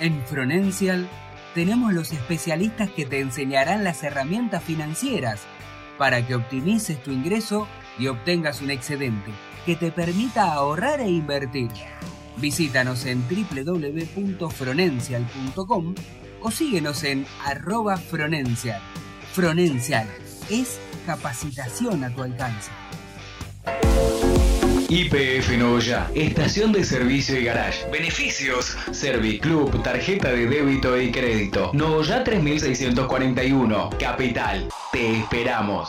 En Fronencial tenemos los especialistas que te enseñarán las herramientas financieras para que optimices tu ingreso y obtengas un excedente que te permita ahorrar e invertir. Visítanos en www.fronencial.com o síguenos en arroba Fronencial. Fronencial es capacitación a tu alcance. IPF Novoya, estación de servicio y garage. Beneficios: Serviclub, tarjeta de débito y crédito. Novoya 3641, Capital. Te esperamos.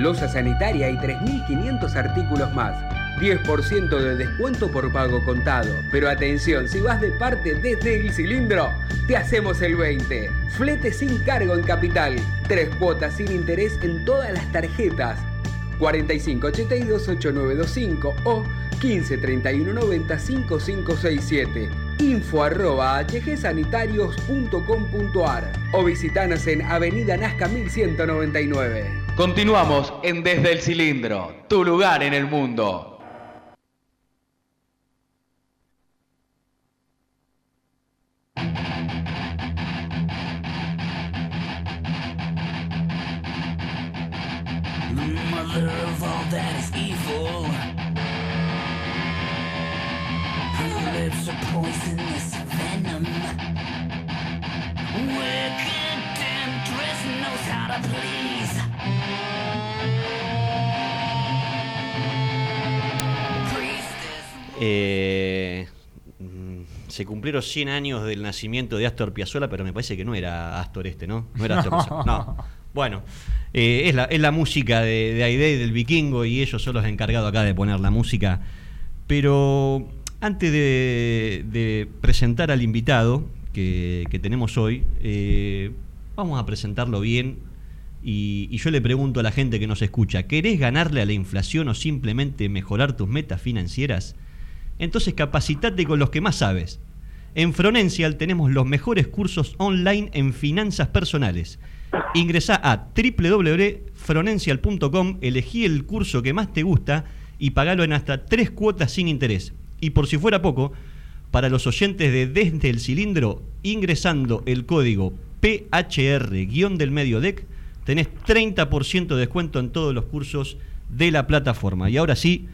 losa sanitaria y 3.500 artículos más. 10% de descuento por pago contado. Pero atención, si vas de parte desde el cilindro, te hacemos el 20. Flete sin cargo en capital. Tres cuotas sin interés en todas las tarjetas. 4582-8925 o 153190-5567. Info arroba hgsanitarios.com.ar o visitanos en Avenida Nazca 1199. Continuamos en Desde el Cilindro, tu lugar en el mundo. Mother Eh, mm, se cumplieron 100 años del nacimiento de Astor Piazzolla, pero me parece que no era Astor este, ¿no? No era Astor No. Piazzolla. No. Bueno, eh, es, la, es la música de, de Aide y del Vikingo y ellos son los encargados acá de poner la música. Pero antes de, de presentar al invitado que, que tenemos hoy, eh, vamos a presentarlo bien. Y, y yo le pregunto a la gente que nos escucha, ¿querés ganarle a la inflación o simplemente mejorar tus metas financieras? Entonces capacitate con los que más sabes. En Fronencial tenemos los mejores cursos online en finanzas personales. Ingresá a www.fronencial.com, elegí el curso que más te gusta y pagalo en hasta tres cuotas sin interés. Y por si fuera poco, para los oyentes de Desde el Cilindro, ingresando el código PHR-del medio DEC, tenés 30% de descuento en todos los cursos de la plataforma. Y ahora sí,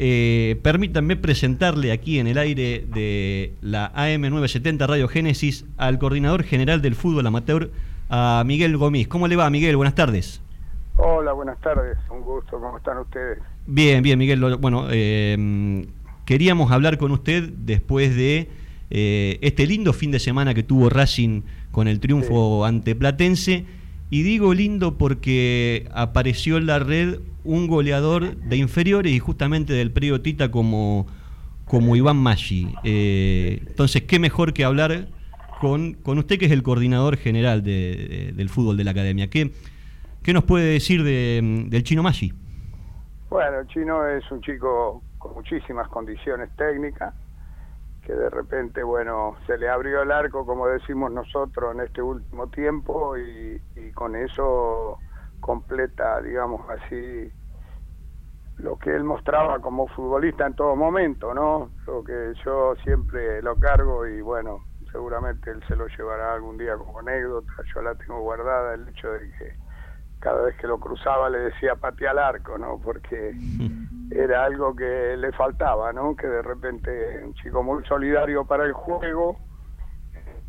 Eh, permítanme presentarle aquí en el aire de la AM970 Radio Génesis al coordinador general del fútbol amateur, a Miguel Gomis. ¿Cómo le va, Miguel? Buenas tardes. Hola, buenas tardes. Un gusto. ¿Cómo están ustedes? Bien, bien, Miguel. Bueno, eh, queríamos hablar con usted después de eh, este lindo fin de semana que tuvo Racing con el triunfo ante Platense. Y digo lindo porque apareció en la red un goleador de inferiores y justamente del Predio Tita como, como Iván Maggi. Eh, entonces, qué mejor que hablar con, con usted, que es el coordinador general de- del fútbol de la academia. ¿Qué, qué nos puede decir de- del chino Maggi? Bueno, el chino es un chico con muchísimas condiciones técnicas, que de repente, bueno, se le abrió el arco, como decimos nosotros, en este último tiempo y, y con eso completa, digamos así, lo que él mostraba como futbolista en todo momento, ¿no? Lo que yo siempre lo cargo y bueno, seguramente él se lo llevará algún día como anécdota, yo la tengo guardada, el hecho de que cada vez que lo cruzaba le decía patea al arco, ¿no? Porque era algo que le faltaba, ¿no? Que de repente un chico muy solidario para el juego,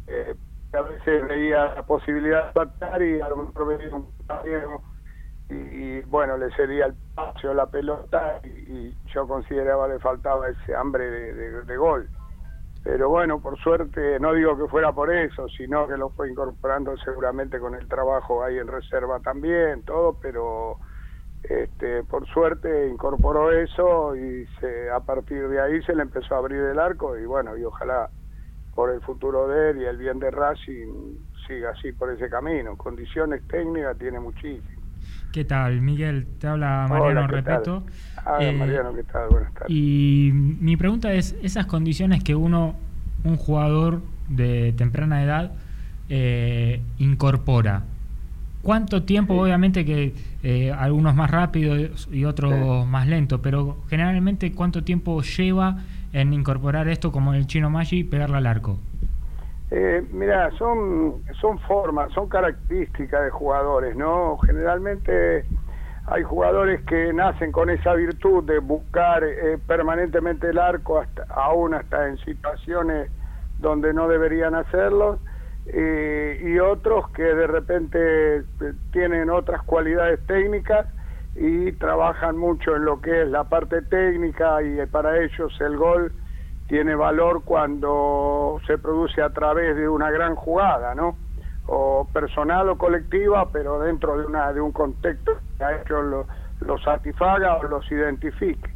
eh, a veces veía la posibilidad de patear y a lo mejor venía un y, y, bueno, le cedía el paso, la pelota y, yo consideraba le faltaba ese hambre de gol. Pero bueno, por suerte, no digo que fuera por eso, sino que lo fue incorporando seguramente con el trabajo ahí en reserva también, todo, pero este, por suerte incorporó eso y se, a partir de ahí se le empezó a abrir el arco y bueno, y ojalá por el futuro de él y el bien de Racing siga así por ese camino. Condiciones técnicas tiene muchísimas. ¿Qué tal, Miguel? Te habla Mariano Hola, ¿qué tal? Repeto. Ah, Eh, Mariano, ¿qué tal? Buenas tardes. Y mi pregunta es, esas condiciones que uno, un jugador de temprana edad, eh, incorpora, ¿cuánto tiempo, obviamente que eh, algunos más rápidos y otros más lentos, pero generalmente cuánto tiempo lleva en incorporar esto como el chino Maggi, pegarle al arco? Eh, mira, son, son formas, son características de jugadores, ¿no? Generalmente hay jugadores que nacen con esa virtud de buscar eh, permanentemente el arco, hasta, aún hasta en situaciones donde no deberían hacerlo, eh, y otros que de repente eh, tienen otras cualidades técnicas y trabajan mucho en lo que es la parte técnica y eh, para ellos el gol tiene valor cuando se produce a través de una gran jugada, ¿no? O personal o colectiva, pero dentro de una de un contexto que a ellos lo- los satisfaga o los identifique.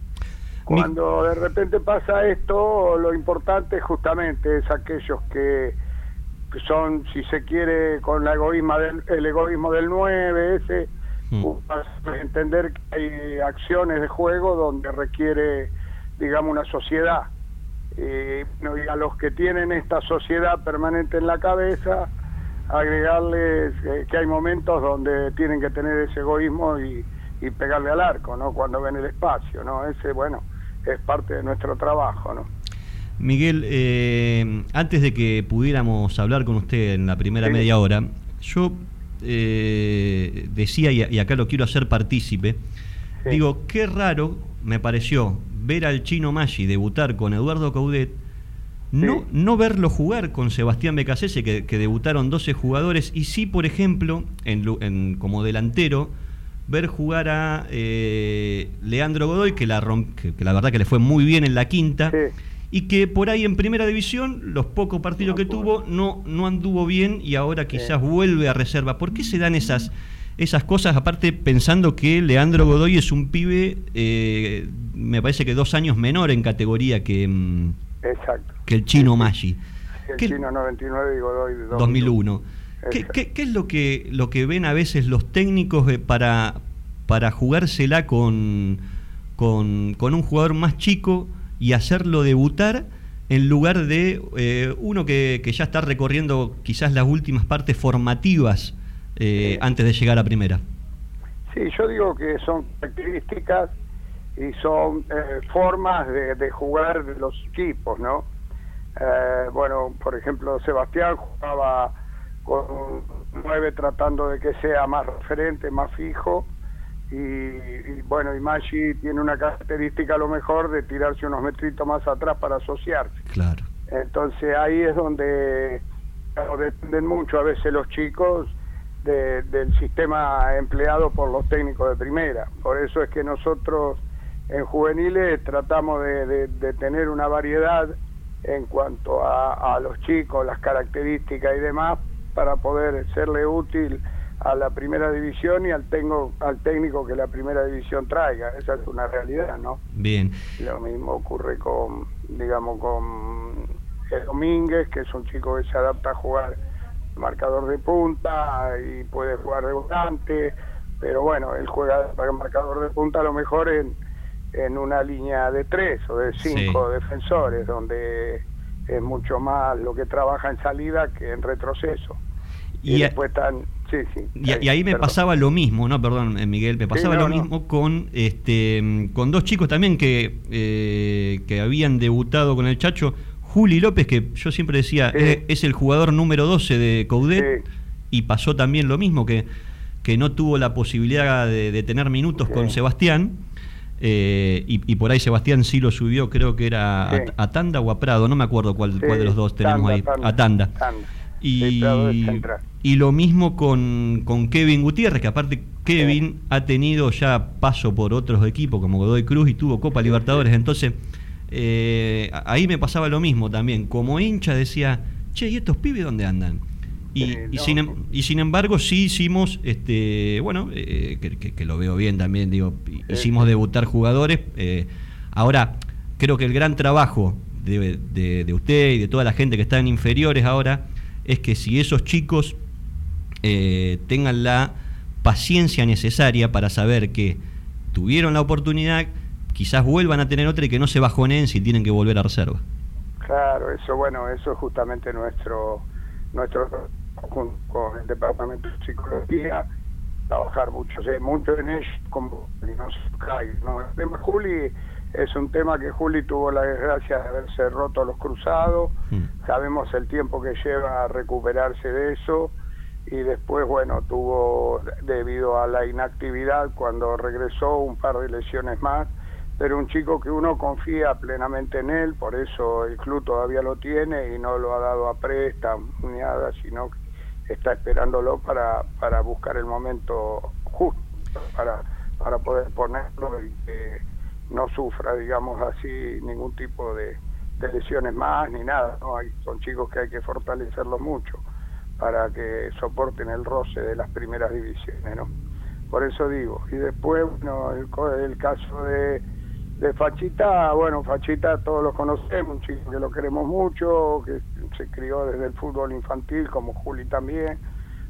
Cuando de repente pasa esto, lo importante justamente es aquellos que, son, si se quiere, con la egoísmo del, el egoísmo del 9, ese, entender que hay acciones de juego donde requiere, digamos, una sociedad. Eh, y a los que tienen esta sociedad permanente en la cabeza, agregarles eh, que hay momentos donde tienen que tener ese egoísmo y, y pegarle al arco, ¿no? Cuando ven el espacio, ¿no? Ese, bueno, es parte de nuestro trabajo, ¿no? Miguel, eh, antes de que pudiéramos hablar con usted en la primera Sí. media hora, yo eh, decía, y, y acá lo quiero hacer partícipe, digo, qué raro me pareció ver al chino Maggi debutar con Eduardo Caudet, no, no verlo jugar con Sebastián Becasese, que, que debutaron 12 jugadores, y sí, por ejemplo, en, como delantero, ver jugar a eh, Leandro Godoy, que la, romp- que, que la verdad que le fue muy bien en la quinta, y que por ahí en primera división, los pocos partidos que tuvo, no, no anduvo bien y ahora quizás vuelve a reserva. ¿Por qué se dan esas, esas cosas? Aparte, pensando que Leandro Godoy es un pibe, eh, me parece que dos años menor en categoría que, mm, Exacto. que el chino Maggi. El ¿Qué- chino 99 y Godoy de 2001. ¿Qué, qué- qué es lo que, lo que ven a veces los técnicos eh, para, para jugársela con, con, con un jugador más chico y hacerlo debutar en lugar de eh, uno que, que ya está recorriendo quizás las últimas partes formativas eh, antes de llegar a primera? Sí, yo digo que son características y son eh, formas de, de jugar de los equipos, ¿no? Eh, bueno, por ejemplo, Sebastián jugaba con un 9 tratando de que sea más referente, más fijo, y, y, bueno, y Maggi tiene una característica a lo mejor de tirarse unos metritos más atrás para asociarse. Claro. Entonces ahí es donde claro, dependen mucho a veces los chicos de- del sistema empleado por los técnicos de primera. Por eso es que nosotros en juveniles tratamos de, de- de tener una variedad en cuanto a, a los chicos, las características y demás, para poder serle útil a la primera división y al, tengo, al técnico que la primera división traiga. Esa es una realidad, ¿no? Bien. Lo mismo ocurre con, digamos, con el Domínguez, que es un chico que se adapta a jugar marcador de punta y puede jugar de volante, pero bueno, él juega de marcador de punta a lo mejor en, en una línea de tres o de cinco defensores, donde es mucho más lo que trabaja en salida que en retroceso. Y, después están... Sí, sí. Y, y ahí me perdón. pasaba lo mismo, ¿no? Perdón, eh, Miguel, me pasaba no, lo no. mismo con este con dos chicos también que, eh, que habían debutado con el Chacho. Juli López, que yo siempre decía, es, es el jugador número 12 de Coudet, y pasó también lo mismo, que, que no tuvo la posibilidad de, de tener minutos con Sebastián. eh, y, y por ahí Sebastián sí lo subió, creo que era a- Tanda o a Prado, no me acuerdo cuál, cuál de los dos tenemos Tanda, ahí. Tanda. a Tanda. Tanda. Y, y lo mismo con, con Kevin Gutiérrez, que aparte Kevin ha tenido ya paso por otros equipos como Godoy Cruz y tuvo Copa Libertadores. Entonces, eh, ahí me pasaba lo mismo también. Como hincha decía, che, ¿y estos pibes dónde andan? Y, y sin, em- y sin embargo sí hicimos, este bueno, eh, que, que- que lo veo bien también, digo, hicimos debutar jugadores. eh, ahora, creo que el gran trabajo de, de- de usted y de toda la gente que está en inferiores ahora es que si esos chicos tengan la paciencia necesaria para saber que tuvieron la oportunidad, quizás vuelvan a tener otra y que no se bajoneen si tienen que volver a reserva. Claro, eso bueno, eso es justamente nuestro nuestro con, con el departamento de psicología trabajar mucho, sé mucho en ello como y no se ¿no? El tema Juli es un tema que Juli tuvo la desgracia de haberse roto los cruzados, sabemos el tiempo que lleva a recuperarse de eso y después bueno tuvo debido a la inactividad cuando regresó un par de lesiones más pero un chico que uno confía plenamente en él, por eso el club todavía lo tiene y no lo ha dado a préstamo ni nada, sino que está esperándolo para, para buscar el momento justo, para, para poder ponerlo y que no sufra, digamos así, ningún tipo de, lesiones más ni nada. ¿no? Hay, son chicos que hay que fortalecerlos mucho para que soporten el roce de las primeras divisiones, ¿no? Por eso digo. Y después, bueno, el, el caso de, de Fachita, bueno, Fachita todos lo conocemos, un chico que lo queremos mucho, que se crió desde el fútbol infantil, como Juli también,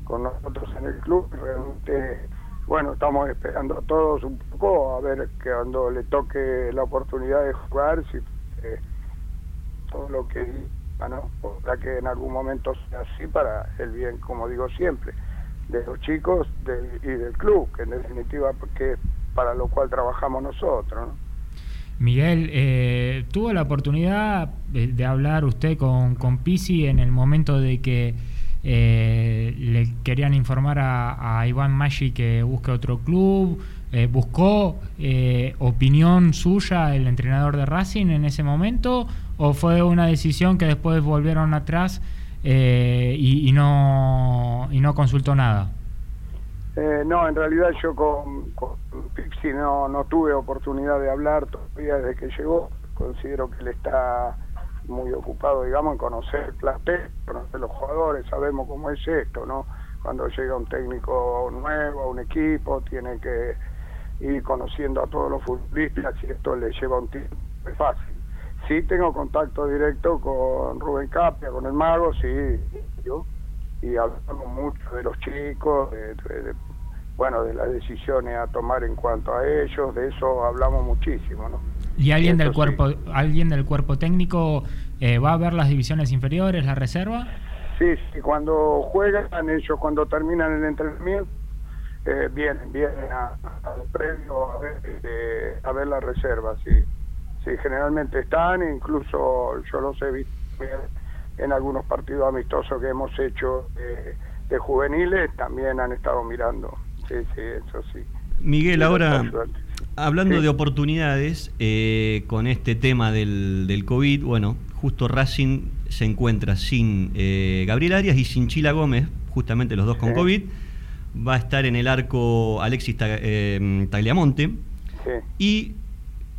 con nosotros en el club. Realmente, bueno, estamos esperando todos un poco a ver que cuando le toque la oportunidad de jugar, si eh, todo lo que diga, ¿no? Ojalá que en algún momento sea así para el bien, como digo siempre, de los chicos del- y del club, que en definitiva que es para lo cual trabajamos nosotros, ¿no? Miguel, eh, ¿tuvo la oportunidad de, hablar usted con, con Pisi en el momento de que eh, le querían informar a, Iván Maggi que busque otro club? Eh, ¿Buscó eh, opinión suya el entrenador de Racing en ese momento? ¿O fue una decisión que después volvieron atrás y, y no, y no consultó nada? Eh, no, en realidad yo con, con Pixi no, no tuve oportunidad de hablar todavía desde que llegó. Considero que él está muy ocupado, digamos, en conocer el plantel, conocer los jugadores, sabemos cómo es esto, ¿no? Cuando llega un técnico nuevo a un equipo, tiene que ir conociendo a todos los futbolistas y esto le lleva un tiempo, es fácil. Sí tengo contacto directo con Rubén Capia, con el Mago, sí, yo, y hablamos mucho de los chicos, de, bueno, de las decisiones a tomar en cuanto a ellos, de eso hablamos muchísimo, ¿no? ¿Y alguien del sí. cuerpo, alguien del cuerpo técnico eh, va a ver las divisiones inferiores, la reserva? Sí, sí, cuando juegan ellos, cuando terminan el entrenamiento, eh, vienen, vienen a- al previo a ver, este, a ver la reserva, sí. Sí, generalmente están, incluso yo los he visto en algunos partidos amistosos que hemos hecho eh, de juveniles, también han estado mirando, sí, sí, eso sí. Miguel, ahora, hablando Sí. de oportunidades, eh, con este tema del, del COVID, bueno, justo Racing se encuentra sin eh, Gabriel Arias y sin Chila Gómez, justamente los dos con Sí. COVID. Va a estar en el arco Alexis Ta- Tagliamonte. Sí. Y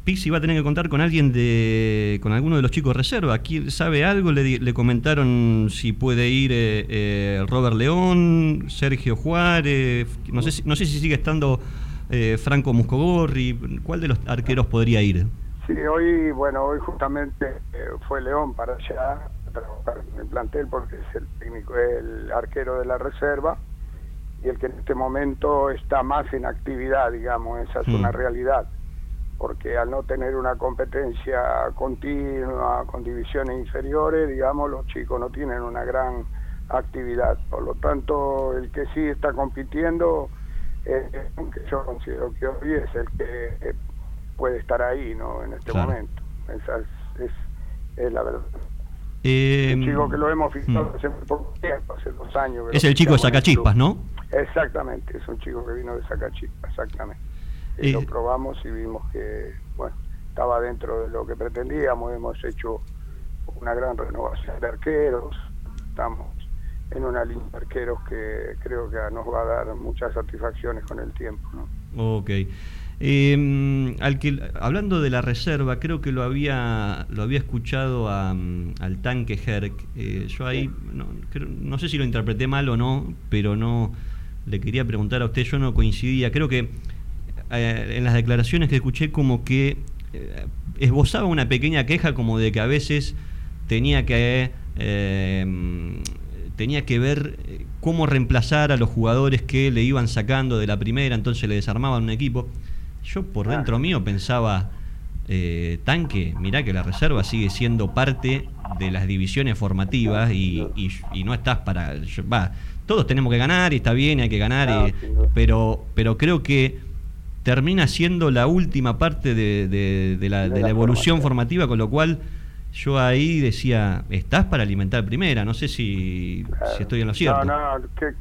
Pixi va a tener que contar con alguien de. con alguno de los chicos de reserva. ¿Quién sabe algo? Le, le comentaron si puede ir eh, eh, Robert León, Sergio Juárez. No sé si, no sé si sigue estando eh, Franco Muscogorri. ¿Cuál de los arqueros podría ir? Sí, hoy, bueno, hoy justamente eh, fue León para allá a trabajar en el plantel porque es el técnico, el arquero de la reserva y el que en este momento está más en actividad, digamos, esa es Mm. una realidad, porque al no tener una competencia continua con divisiones inferiores, digamos, los chicos no tienen una gran actividad, por lo tanto, el que sí está compitiendo, eh, que yo considero que hoy es el que eh, puede estar ahí, ¿no? En este Claro. momento, esa es, es, es la verdad. Eh, Un chico que lo hemos fijado mm. hace poco tiempo, hace dos años. Es el chico de Sacachispas. ¿no? Exactamente, es un chico que vino de Sacachispas, exactamente. Y Eh, lo probamos y vimos que, bueno, estaba dentro de lo que pretendíamos, hemos hecho una gran renovación de arqueros, estamos en una línea de arqueros que creo que nos va a dar muchas satisfacciones con el tiempo, ¿no? Ok. Eh, al que, hablando de la reserva, creo que lo había lo había escuchado a, mm, al tanque Herc. Eh, yo ahí no, creo- no sé si lo interpreté mal o no, pero no le quería preguntar a usted. Yo no coincidía. Creo que eh, en las declaraciones que escuché como que eh, esbozaba una pequeña queja como de que a veces tenía que eh, tenía que ver cómo reemplazar a los jugadores que le iban sacando de la primera, entonces le desarmaban un equipo. Yo por Ah. dentro mío pensaba, eh, tanque, mirá que la reserva sigue siendo parte de las divisiones formativas y, y- y no estás para... yo- Va, todos tenemos que ganar y está bien, hay que ganar, No, pero, pero creo que termina siendo la última parte de, de- de la, De la evolución formativa, con lo cual yo ahí decía, estás para alimentar primera, no sé si, si estoy en lo cierto. No, no, que,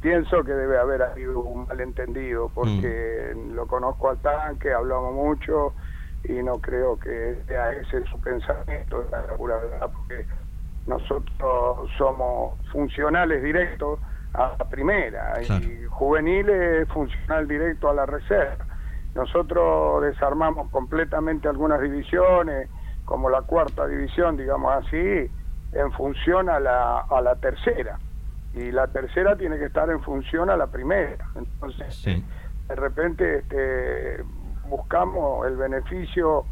pienso que debe haber habido un malentendido porque Mm. lo conozco al tanque, hablamos mucho y no creo que sea ese su pensamiento, la verdad, porque nosotros somos funcionales directos a la primera Claro. y juveniles funcional directo a la reserva. Nosotros desarmamos completamente algunas divisiones, como la cuarta división, digamos así, en función a la, a la tercera. Y la tercera tiene que estar en función a la primera. Entonces, Sí. de repente este, buscamos el beneficio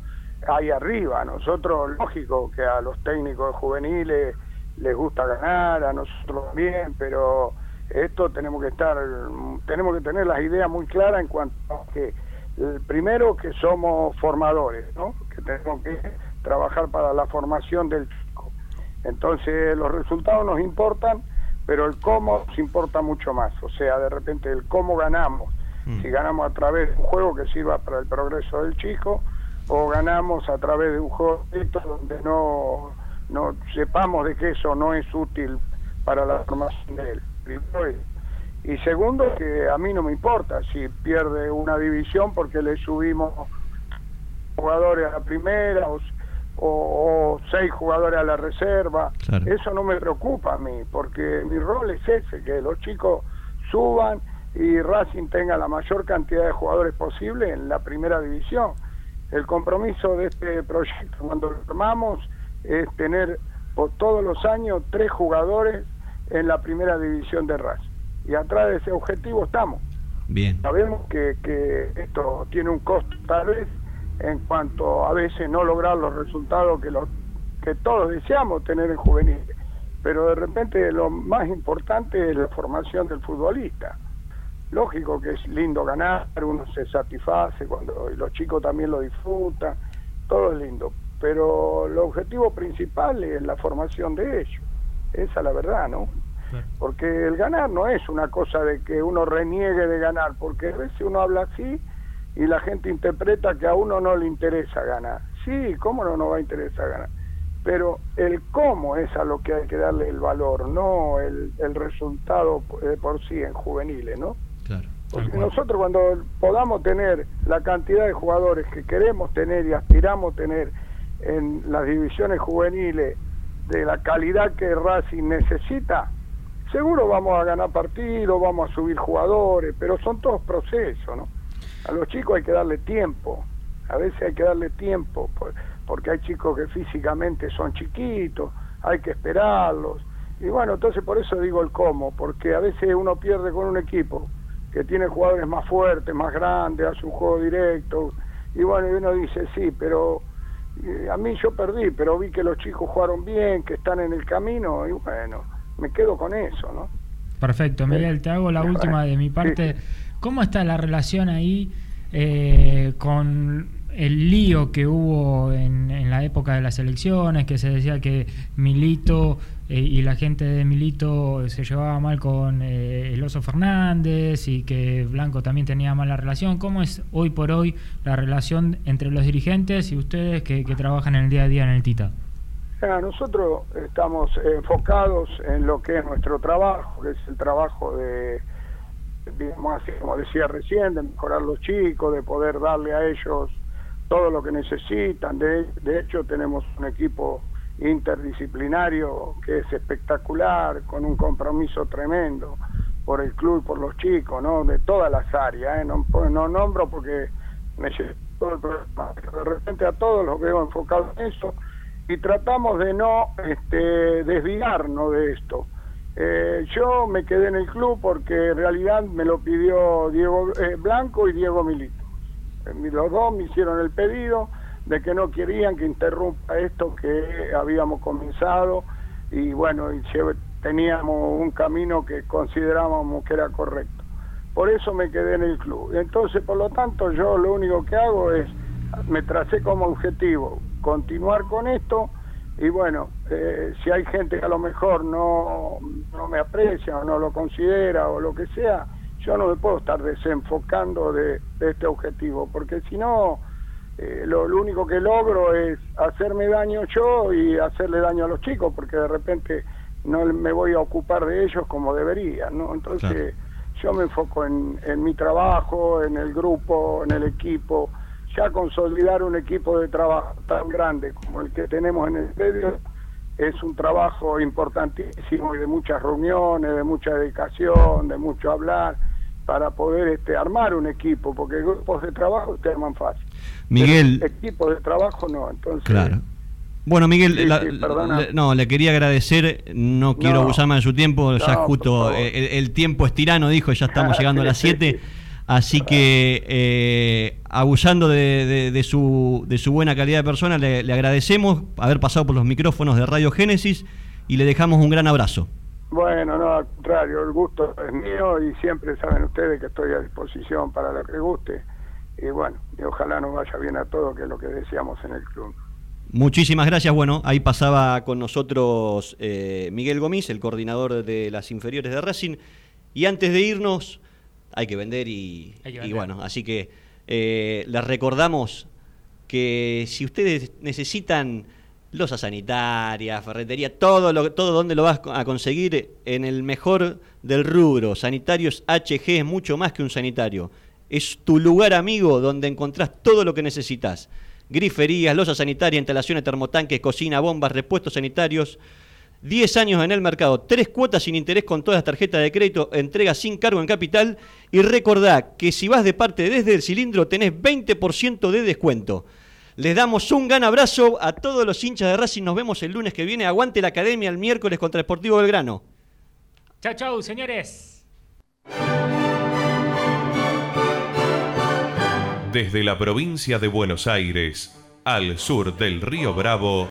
ahí arriba. Nosotros, lógico que a los técnicos juveniles les gusta ganar, a nosotros también, pero esto tenemos que estar, tenemos que tener las ideas muy claras en cuanto a que el primero que somos formadores, ¿no? Que tenemos que trabajar para la formación del chico. Entonces los resultados nos importan, pero el cómo nos importa mucho más. O sea, de repente el cómo ganamos. Mm. Si ganamos a través de un juego que sirva para el progreso del chico, o ganamos a través de un juego donde no, no sepamos de que eso no es útil para la formación de él. Primero. Y segundo, que a mí no me importa si pierde una división porque le subimos jugadores a la primera o, o- o seis jugadores a la reserva. Claro. Eso no me preocupa a mí, porque mi rol es ese, que los chicos suban y Racing tenga la mayor cantidad de jugadores posible en la primera división. El compromiso de este proyecto cuando lo armamos es tener por todos los años tres jugadores en la primera división de Racing. Y atrás de ese objetivo estamos. Bien. Sabemos que, que esto tiene un costo tal vez en cuanto a veces no lograr los resultados que, los, que todos deseamos tener en juveniles. Pero de repente lo más importante es la formación del futbolista. Lógico que es lindo ganar, uno se satisface cuando y los chicos también lo disfrutan, todo es lindo. Pero el objetivo principal es la formación de ellos. Esa es la verdad, ¿no? Porque el ganar no es una cosa de que uno reniegue de ganar, porque a veces uno habla así y la gente interpreta que a uno no le interesa ganar. Sí, ¿cómo no nos va a interesar ganar? Pero el cómo es a lo que hay que darle el valor, no el, el resultado por sí en juveniles, ¿no? Claro. Porque nosotros cuando podamos tener la cantidad de jugadores que queremos tener y aspiramos tener en las divisiones juveniles de la calidad que Racing necesita, seguro vamos a ganar partidos, vamos a subir jugadores, pero son todos procesos, ¿no? A los chicos hay que darle tiempo, a veces hay que darle tiempo, por- porque hay chicos que físicamente son chiquitos, hay que esperarlos. Y bueno, entonces por eso digo el cómo, porque a veces uno pierde con un equipo que tiene jugadores más fuertes, más grandes, hace un juego directo, y bueno, y uno dice, sí, pero eh, a mí yo perdí, pero vi que los chicos jugaron bien, que están en el camino, y bueno, me quedo con eso, ¿no? Perfecto, Miguel, te hago la última de mi parte. ¿Cómo está la relación ahí eh, con el lío que hubo en, en la época de las elecciones, que se decía que Milito eh, y la gente de Milito se llevaba mal con eh, el Oso Fernández y que Blanco también tenía mala relación? ¿Cómo es hoy por hoy la relación entre los dirigentes y ustedes que, que trabajan en el día a día en el Tita? Nosotros estamos enfocados en lo que es nuestro trabajo, que es el trabajo de, digamos así, como decía recién, de mejorar los chicos, de poder darle a ellos todo lo que necesitan. De, hecho, tenemos un equipo interdisciplinario que es espectacular, con un compromiso tremendo por el club por los chicos, ¿no? De todas las áreas, ¿eh? No, no nombro porque me todo el programa, de repente a todos los veo enfocados en eso y tratamos de no este, desviarnos de esto. Eh, yo me quedé en el club porque en realidad me lo pidió Diego eh, Blanco y Diego Milito. Eh, Los dos me hicieron el pedido de que no querían que interrumpa esto que habíamos comenzado y bueno, y teníamos un camino que considerábamos que era correcto. Por eso me quedé en el club. Entonces, por lo tanto, yo lo único que hago es, me tracé como objetivo continuar con esto y bueno, eh, si hay gente que a lo mejor no, no me aprecia o no lo considera o lo que sea, yo no me puedo estar desenfocando de, de este objetivo, porque si no, eh, lo, lo único que logro es hacerme daño yo y hacerle daño a los chicos, porque de repente no me voy a ocupar de ellos como debería, ¿no? Entonces yo me enfoco en, en mi trabajo, en el grupo, en el equipo, ya consolidar un equipo de trabajo tan grande como el que tenemos en el medio es un trabajo importantísimo y de muchas reuniones, de mucha dedicación, de mucho hablar para poder este, armar un equipo, porque grupos de trabajo se arman fácil. Miguel, Equipos de trabajo no, entonces claro. Bueno, Miguel, Sí, la- sí, perdona. le- no, le quería agradecer, no quiero No. abusar más de su tiempo, ya No, justo el tiempo es tirano, dijo, ya estamos llegando a las 7, así que eh, abusando de, de- de su, de su buena calidad de persona, le, le agradecemos haber pasado por los micrófonos de Radio Génesis y le dejamos un gran abrazo. Bueno, no, al contrario, el gusto es mío y siempre saben ustedes que estoy a disposición para lo que guste. Y bueno, y ojalá nos vaya bien a todos, que es lo que deseamos en el club. Muchísimas gracias. Bueno, ahí pasaba con nosotros eh, Miguel Gomis, el coordinador de las inferiores de Racing. Y antes de irnos, hay que vender y, y bueno, así que eh, les recordamos que si ustedes necesitan losa sanitaria, ferretería, todo, lo, todo donde lo vas a conseguir en el mejor del rubro. Sanitarios HG es mucho más que un sanitario. Es tu lugar amigo donde encontrás todo lo que necesitas. Griferías, losa sanitaria, instalaciones termotanques, cocina, bombas, repuestos sanitarios. 10 años en el mercado, 3 cuotas sin interés con todas las tarjetas de crédito, entrega sin cargo en capital y recordá que si vas de parte desde el cilindro tenés 20% de descuento. Les damos un gran abrazo a todos los hinchas de Racing, nos vemos el lunes que viene, aguante la academia el miércoles contra Deportivo Belgrano. Chau, chau, señores. Desde la provincia de Buenos Aires, al sur del río Bravo,